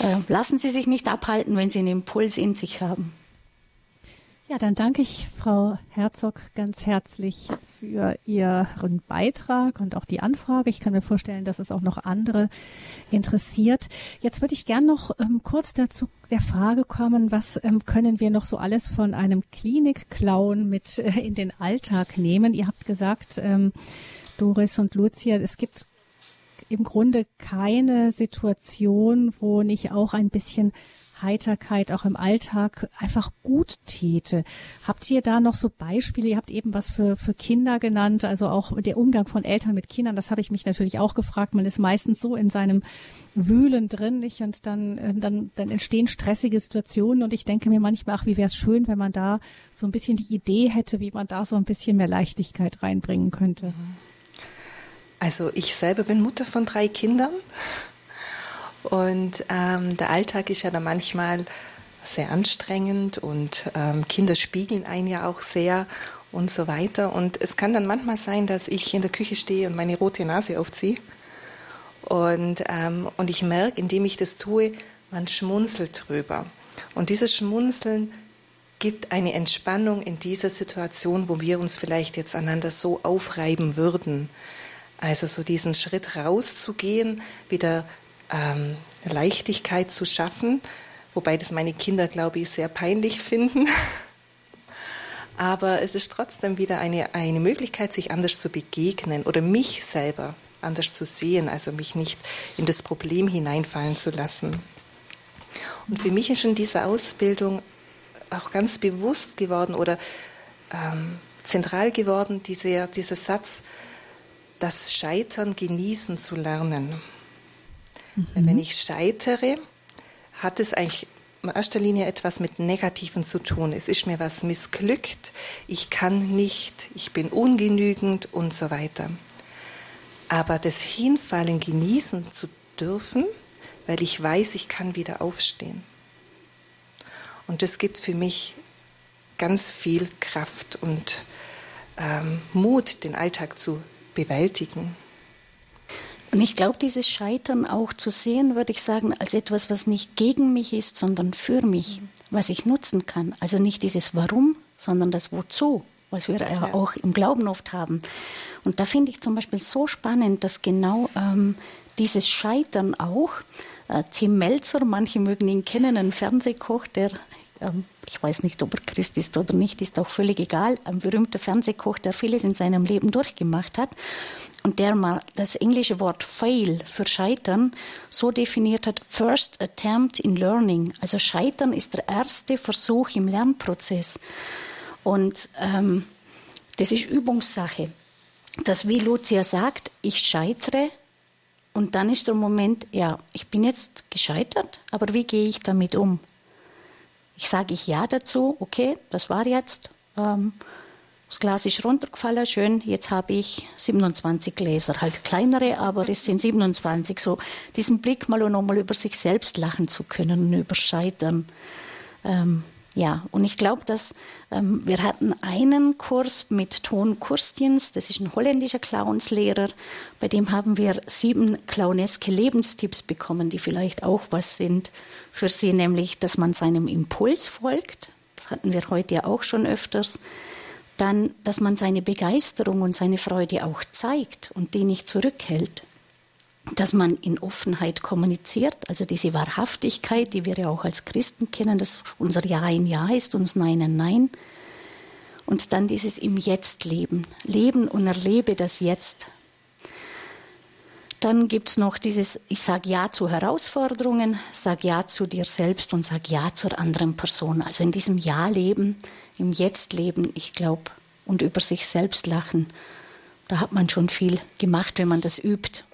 äh, lassen Sie sich nicht abhalten, wenn Sie einen Impuls in sich haben. Ja, dann danke ich Frau Herzog ganz herzlich für Ihren Beitrag und auch die Anfrage. Ich kann mir vorstellen, dass es auch noch andere interessiert. Jetzt würde ich gern noch ähm, kurz dazu der Frage kommen, was ähm, können wir noch so alles von einem Klinik-Clown mit äh, in den Alltag nehmen? Ihr habt gesagt, ähm, Doris und Lucia, es gibt im Grunde keine Situation, wo nicht auch ein bisschen Heiterkeit auch im Alltag einfach gut täte. Habt ihr da noch so Beispiele? Ihr habt eben was für, für Kinder genannt, also auch der Umgang von Eltern mit Kindern. Das habe ich mich natürlich auch gefragt. Man ist meistens so in seinem Wühlen drin, nicht? Und dann, äh, dann, dann entstehen stressige Situationen. Und ich denke mir manchmal, ach, wie wäre es schön, wenn man da so ein bisschen die Idee hätte, wie man da so ein bisschen mehr Leichtigkeit reinbringen könnte. Also ich selber bin Mutter von drei Kindern und ähm, der Alltag ist ja dann manchmal sehr anstrengend und ähm, Kinder spiegeln einen ja auch sehr und so weiter. Und es kann dann manchmal sein, dass ich in der Küche stehe und meine rote Nase aufziehe. Und, ähm, und ich merke, indem ich das tue, man schmunzelt drüber. Und dieses Schmunzeln gibt eine Entspannung in dieser Situation, wo wir uns vielleicht jetzt einander so aufreiben würden. Also so diesen Schritt rauszugehen, wieder ähm, Leichtigkeit zu schaffen, wobei das meine Kinder, glaube ich, sehr peinlich finden. Aber es ist trotzdem wieder eine, eine Möglichkeit, sich anders zu begegnen oder mich selber anders zu sehen, also mich nicht in das Problem hineinfallen zu lassen. Und für mich ist in dieser Ausbildung auch ganz bewusst geworden oder ähm, zentral geworden, dieser, dieser Satz, das Scheitern genießen zu lernen. Mhm. Wenn ich scheitere, hat es eigentlich in erster Linie etwas mit Negativen zu tun. Es ist mir was missglückt, ich kann nicht, ich bin ungenügend und so weiter. Aber das Hinfallen genießen zu dürfen, weil ich weiß, ich kann wieder aufstehen. Und das gibt für mich ganz viel Kraft und ähm, Mut, den Alltag zu bewältigen. Und ich glaube, dieses Scheitern auch zu sehen, würde ich sagen, als etwas, was nicht gegen mich ist, sondern für mich, was ich nutzen kann. Also nicht dieses Warum, sondern das Wozu, was wir ja auch im Glauben oft haben. Und da finde ich zum Beispiel so spannend, dass genau ähm, dieses Scheitern auch, äh, Tim Melzer, manche mögen ihn kennen, ein Fernsehkoch, der ähm, ich weiß nicht, ob er Christ ist oder nicht, ist auch völlig egal, ein berühmter Fernsehkoch, der vieles in seinem Leben durchgemacht hat und der mal das englische Wort fail für scheitern so definiert hat, first attempt in learning. Also scheitern ist der erste Versuch im Lernprozess. Und ähm, das ist Übungssache. Dass, wie Lucia sagt, ich scheitere und dann ist der Moment, ja, ich bin jetzt gescheitert, aber wie gehe ich damit um? Ich sage ich ja dazu, okay, das war jetzt. Ähm, das Glas ist runtergefallen, schön, jetzt habe ich 27 Gläser, halt kleinere, aber es sind 27. So diesen Blick mal und nochmal über sich selbst lachen zu können und über Scheitern. Ähm, ja, und ich glaube, dass ähm, wir hatten einen Kurs mit Ton Kurstjens, das ist ein holländischer Clownslehrer, bei dem haben wir sieben clowneske Lebenstipps bekommen, die vielleicht auch was sind für sie, nämlich, dass man seinem Impuls folgt. Das hatten wir heute ja auch schon öfters. Dann, dass man seine Begeisterung und seine Freude auch zeigt und die nicht zurückhält dass man in Offenheit kommuniziert, also diese Wahrhaftigkeit, die wir ja auch als Christen kennen, dass unser Ja ein Ja ist, uns Nein ein Nein. Und dann dieses im Jetzt leben, leben und erlebe das Jetzt. Dann gibt es noch dieses, ich sage Ja zu Herausforderungen, sage Ja zu dir selbst und sage Ja zur anderen Person. Also in diesem Ja leben, im Jetzt leben, ich glaube, und über sich selbst lachen, da hat man schon viel gemacht, wenn man das übt.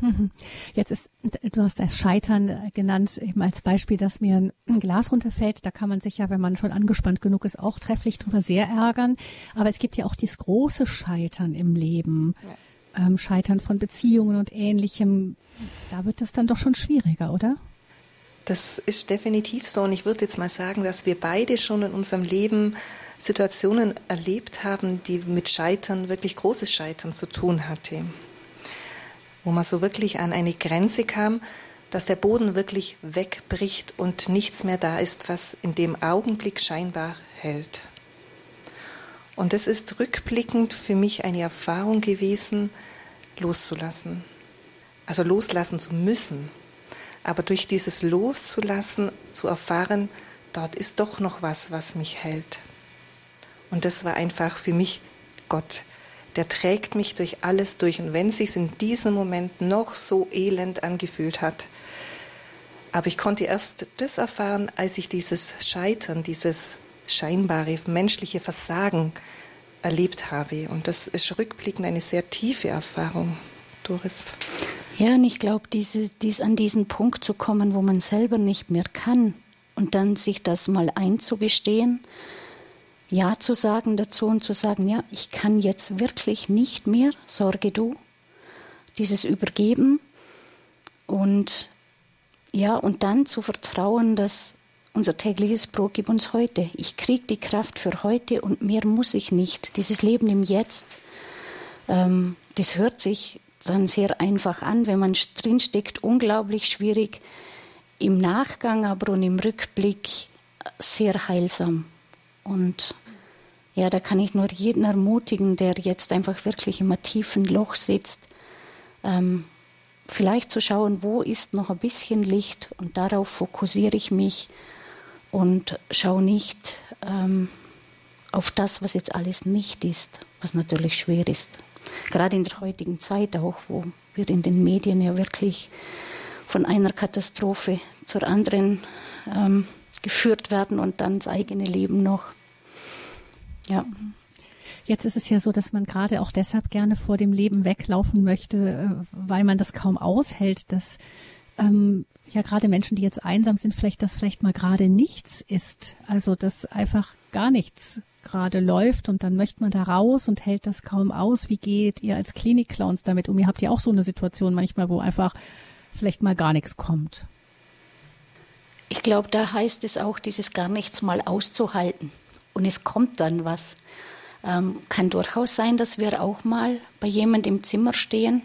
Jetzt ist, du hast das Scheitern genannt, eben als Beispiel, dass mir ein Glas runterfällt. Da kann man sich ja, wenn man schon angespannt genug ist, auch trefflich drüber sehr ärgern. Aber es gibt ja auch dieses große Scheitern im Leben. Ähm, Scheitern von Beziehungen und ähnlichem. Da wird das dann doch schon schwieriger, oder? Das ist definitiv so. Und ich würde jetzt mal sagen, dass wir beide schon in unserem Leben Situationen erlebt haben, die mit Scheitern, wirklich großes Scheitern zu tun hatte wo man so wirklich an eine Grenze kam, dass der Boden wirklich wegbricht und nichts mehr da ist, was in dem Augenblick scheinbar hält. Und es ist rückblickend für mich eine Erfahrung gewesen, loszulassen. Also loslassen zu müssen. Aber durch dieses Loszulassen zu erfahren, dort ist doch noch was, was mich hält. Und das war einfach für mich Gott, der trägt mich durch alles durch. Und wenn es sich in diesem Moment noch so elend angefühlt hat, aber ich konnte erst das erfahren, als ich dieses Scheitern, dieses scheinbare menschliche Versagen erlebt habe. Und das ist rückblickend eine sehr tiefe Erfahrung, Doris. Ja, und ich glaube, diese, dies an diesen Punkt zu kommen, wo man selber nicht mehr kann und dann sich das mal einzugestehen ja zu sagen dazu und zu sagen, ja, ich kann jetzt wirklich nicht mehr, sorge du, dieses Übergeben und ja, und dann zu vertrauen, dass unser tägliches Brot gib uns heute. Ich kriege die Kraft für heute und mehr muss ich nicht. Dieses Leben im Jetzt, ähm, das hört sich dann sehr einfach an, wenn man drinsteckt, unglaublich schwierig. Im Nachgang aber und im Rückblick sehr heilsam. Und ja, da kann ich nur jeden ermutigen, der jetzt einfach wirklich im tiefen Loch sitzt, ähm, vielleicht zu schauen, wo ist noch ein bisschen Licht und darauf fokussiere ich mich und schaue nicht ähm, auf das, was jetzt alles nicht ist, was natürlich schwer ist. Gerade in der heutigen Zeit auch, wo wir in den Medien ja wirklich von einer Katastrophe zur anderen ähm, geführt werden und dann das eigene Leben noch. Ja. Jetzt ist es ja so, dass man gerade auch deshalb gerne vor dem Leben weglaufen möchte, äh, weil man das kaum aushält, dass ähm, ja gerade Menschen, die jetzt einsam sind, vielleicht das vielleicht mal gerade nichts ist. Also dass einfach gar nichts gerade läuft und dann möchte man da raus und hält das kaum aus. Wie geht ihr als Klinikclowns damit um? Ihr habt ja auch so eine Situation manchmal, wo einfach vielleicht mal gar nichts kommt. Ich glaube, da heißt es auch, dieses gar nichts mal auszuhalten. Und es kommt dann was. Ähm, kann durchaus sein, dass wir auch mal bei jemand im Zimmer stehen.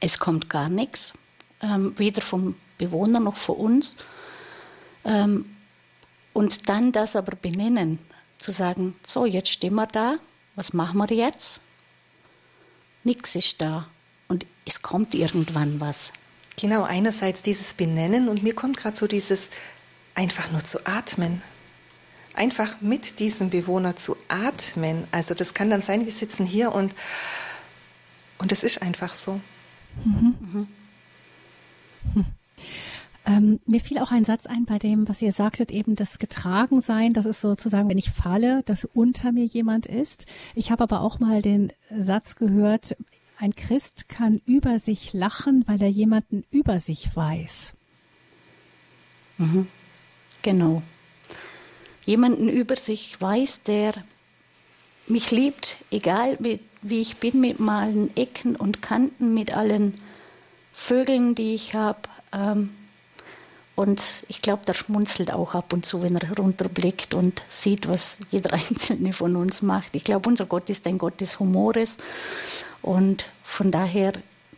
Es kommt gar nichts, ähm, weder vom Bewohner noch von uns. Ähm, und dann das aber benennen, zu sagen, so, jetzt stehen wir da, was machen wir jetzt? Nichts ist da und es kommt irgendwann was. Genau, einerseits dieses Benennen und mir kommt gerade so dieses einfach nur zu atmen. Einfach mit diesem Bewohner zu atmen. Also das kann dann sein, wir sitzen hier und und es ist einfach so. Mhm. Mhm. Hm. Ähm, mir fiel auch ein Satz ein bei dem, was ihr sagtet, eben das Getragensein, das ist sozusagen, wenn ich falle, dass unter mir jemand ist. Ich habe aber auch mal den Satz gehört, ein Christ kann über sich lachen, weil er jemanden über sich weiß. Mhm. Genau. Jemanden über sich weiß, der mich liebt, egal wie, wie ich bin, mit allen Ecken und Kanten, mit allen Vögeln, die ich habe. Ähm, und ich glaube, der schmunzelt auch ab und zu, wenn er herunterblickt und sieht, was jeder Einzelne von uns macht. Ich glaube, unser Gott ist ein Gott des Humores und von daher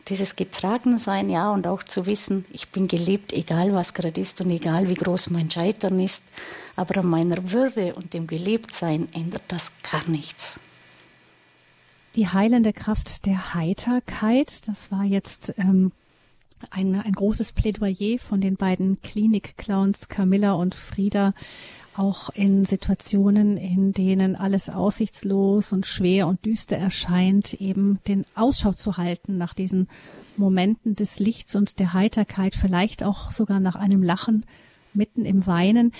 dieses Getragensein, ja, und auch zu wissen, ich bin geliebt, egal was gerade ist und egal wie groß mein Scheitern ist, aber an meiner Würde und dem Geliebtsein ändert das gar nichts. Die heilende Kraft der Heiterkeit, das war jetzt ähm, ein, ein großes Plädoyer von den beiden Klinik-Clowns Camilla und Frieda auch in Situationen, in denen alles aussichtslos und schwer und düster erscheint, eben den Ausschau zu halten nach diesen Momenten des Lichts und der Heiterkeit, vielleicht auch sogar nach einem Lachen mitten im Weinen.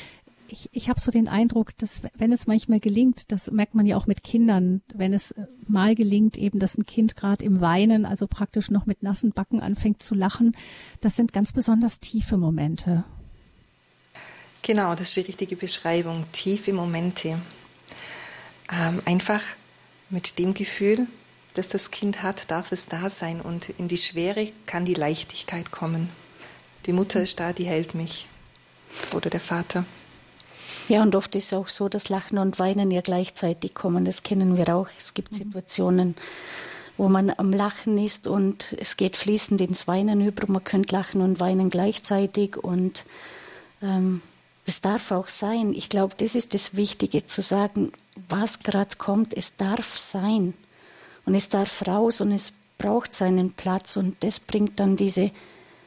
Ich, ich habe so den Eindruck, dass wenn es manchmal gelingt, das merkt man ja auch mit Kindern, wenn es mal gelingt, eben, dass ein Kind gerade im Weinen, also praktisch noch mit nassen Backen anfängt zu lachen, das sind ganz besonders tiefe Momente. Genau, das ist die richtige Beschreibung. Tiefe Momente. Ähm, einfach mit dem Gefühl, das das Kind hat, darf es da sein und in die Schwere kann die Leichtigkeit kommen. Die Mutter ist da, die hält mich. Oder der Vater. Ja, und oft ist es auch so, dass Lachen und Weinen ja gleichzeitig kommen. Das kennen wir auch. Es gibt mhm. Situationen, wo man am Lachen ist und es geht fließend ins Weinen über. Man könnte lachen und weinen gleichzeitig und ähm, das darf auch sein. Ich glaube, das ist das Wichtige, zu sagen, was gerade kommt, es darf sein. Und es darf raus und es braucht seinen Platz. Und das bringt dann diese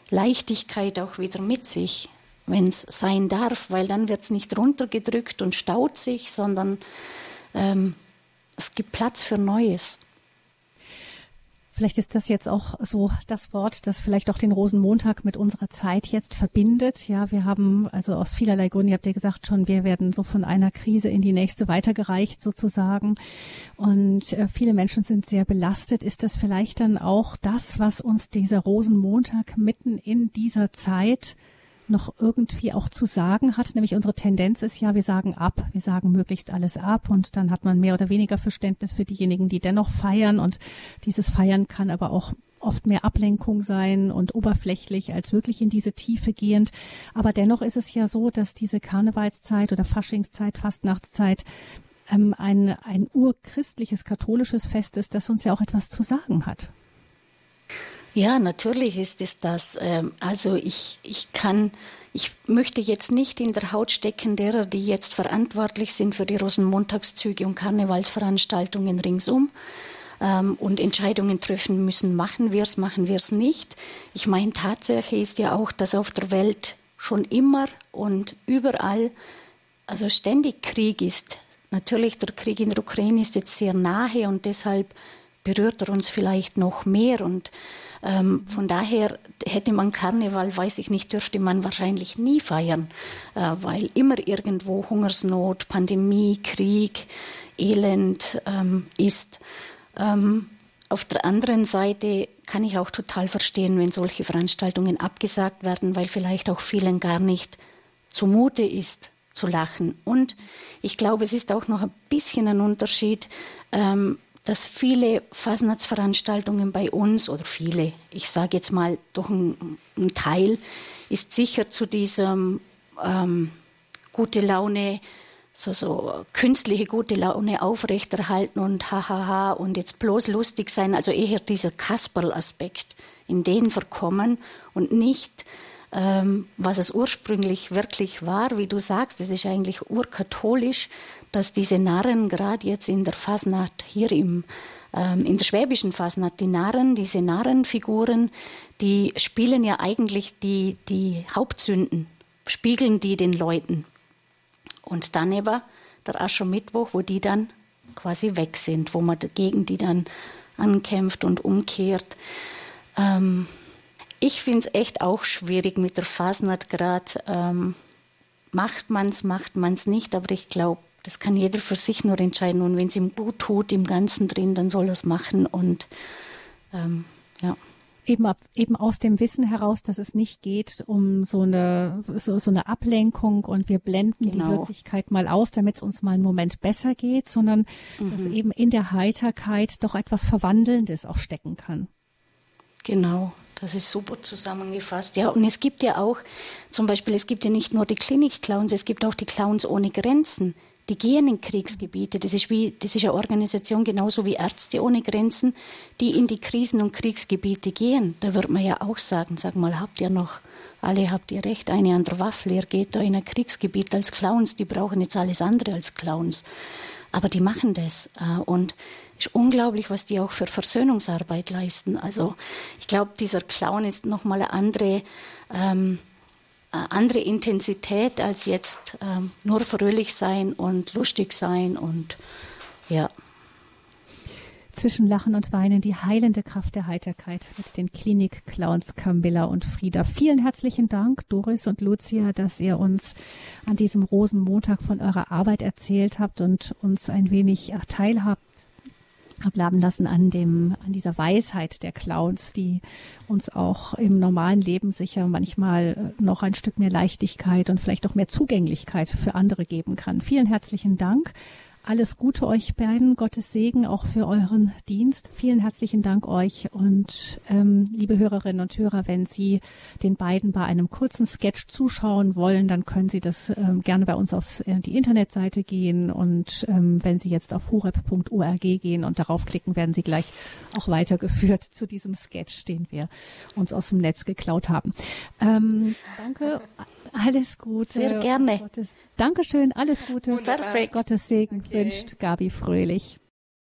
Leichtigkeit auch wieder mit sich, wenn es sein darf, weil dann wird es nicht runtergedrückt und staut sich, sondern ähm, es gibt Platz für Neues. Vielleicht ist das jetzt auch so das Wort, das vielleicht auch den Rosenmontag mit unserer Zeit jetzt verbindet. Ja, wir haben also aus vielerlei Gründen, ihr habt ja gesagt schon, wir werden so von einer Krise in die nächste weitergereicht sozusagen. Und äh, viele Menschen sind sehr belastet. Ist das vielleicht dann auch das, was uns dieser Rosenmontag mitten in dieser Zeit noch irgendwie auch zu sagen hat. Nämlich unsere Tendenz ist ja, wir sagen ab, wir sagen möglichst alles ab und dann hat man mehr oder weniger Verständnis für diejenigen, die dennoch feiern und dieses Feiern kann aber auch oft mehr Ablenkung sein und oberflächlich als wirklich in diese Tiefe gehend. Aber dennoch ist es ja so, dass diese Karnevalszeit oder Faschingszeit, Fastnachtszeit ähm, ein, ein urchristliches, katholisches Fest ist, das uns ja auch etwas zu sagen hat. Ja, natürlich ist es das. Ähm, also ich, ich kann, ich möchte jetzt nicht in der Haut stecken derer, die jetzt verantwortlich sind für die Rosenmontagszüge und Karnevalsveranstaltungen ringsum ähm, und Entscheidungen treffen müssen. Machen wir es, machen wir es nicht. Ich meine, Tatsache ist ja auch, dass auf der Welt schon immer und überall, also ständig Krieg ist. Natürlich, der Krieg in der Ukraine ist jetzt sehr nahe und deshalb berührt er uns vielleicht noch mehr und ähm, von daher hätte man Karneval, weiß ich nicht, dürfte man wahrscheinlich nie feiern, äh, weil immer irgendwo Hungersnot, Pandemie, Krieg, Elend ähm, ist. Ähm, auf der anderen Seite kann ich auch total verstehen, wenn solche Veranstaltungen abgesagt werden, weil vielleicht auch vielen gar nicht zumute ist zu lachen. Und ich glaube, es ist auch noch ein bisschen ein Unterschied, ähm, dass viele Fasnachtsveranstaltungen bei uns, oder viele, ich sage jetzt mal doch ein, ein, Teil, ist sicher zu diesem ähm, gute Laune, so, so künstliche gute Laune aufrechterhalten und hahaha und jetzt bloß lustig sein, also eher dieser Kasperl-Aspekt in den verkommen und nicht ähm, was es ursprünglich wirklich war, wie du sagst, es ist eigentlich urkatholisch, dass diese Narren gerade jetzt in der Fasnacht hier im ähm, in der schwäbischen Fasnacht, die Narren, diese Narrenfiguren, die spielen ja eigentlich die, die Hauptsünden, spiegeln die den Leuten. Und dann eben der Aschermittwoch, wo die dann quasi weg sind, wo man gegen die dann ankämpft und umkehrt. Ähm, ich finde es echt auch schwierig mit der Fasnacht gerade. Ähm, macht man es, macht man es nicht, aber ich glaube, das kann jeder für sich nur entscheiden. Und wenn es ihm gut tut, im Ganzen drin, dann soll er es machen. Und ähm, ja. Eben, ab, eben aus dem Wissen heraus, dass es nicht geht um so eine, so, so eine Ablenkung und wir blenden genau. die Wirklichkeit mal aus, damit es uns mal einen Moment besser geht, sondern mhm. dass eben in der Heiterkeit doch etwas Verwandelndes auch stecken kann. Genau, das ist super zusammengefasst. Ja, und es gibt ja auch, zum Beispiel, es gibt ja nicht nur die Klinik-Clowns, es gibt auch die Clowns ohne Grenzen die gehen in Kriegsgebiete. Das ist, wie, das ist eine Organisation genauso wie Ärzte ohne Grenzen, die in die Krisen- und Kriegsgebiete gehen. Da wird man ja auch sagen, sag mal, habt ihr noch, alle habt ihr recht, eine an der Waffel, ihr geht da in ein Kriegsgebiet als Clowns, die brauchen jetzt alles andere als Clowns. Aber die machen das. Äh, und es ist unglaublich, was die auch für Versöhnungsarbeit leisten. Also ich glaube, dieser Clown ist nochmal eine andere ähm, äh, andere Intensität als jetzt ähm, nur fröhlich sein und lustig sein und ja. Zwischen Lachen und Weinen die heilende Kraft der Heiterkeit mit den Klinik-Clowns Camilla und Frieda. Vielen herzlichen Dank, Doris und Lucia, dass ihr uns an diesem Rosenmontag von eurer Arbeit erzählt habt und uns ein wenig teilhabt ablaben lassen an dem, an dieser Weisheit der Clowns, die uns auch im normalen Leben sicher manchmal äh, noch ein Stück mehr Leichtigkeit und vielleicht auch mehr Zugänglichkeit für andere geben kann. Vielen herzlichen Dank. Alles Gute euch beiden, Gottes Segen auch für euren Dienst. Vielen herzlichen Dank euch und ähm, liebe Hörerinnen und Hörer, wenn Sie den beiden bei einem kurzen Sketch zuschauen wollen, dann können Sie das ähm, gerne bei uns auf äh, die Internetseite gehen und ähm, wenn Sie jetzt auf horep.org gehen und darauf klicken, werden Sie gleich auch weitergeführt zu diesem Sketch, den wir uns aus dem Netz geklaut haben. Ähm, danke. Alles Gute. Sehr gerne. Gottes, Dankeschön, alles Gute. Perfekt. Gottes Segen okay. wünscht Gabi Fröhlich.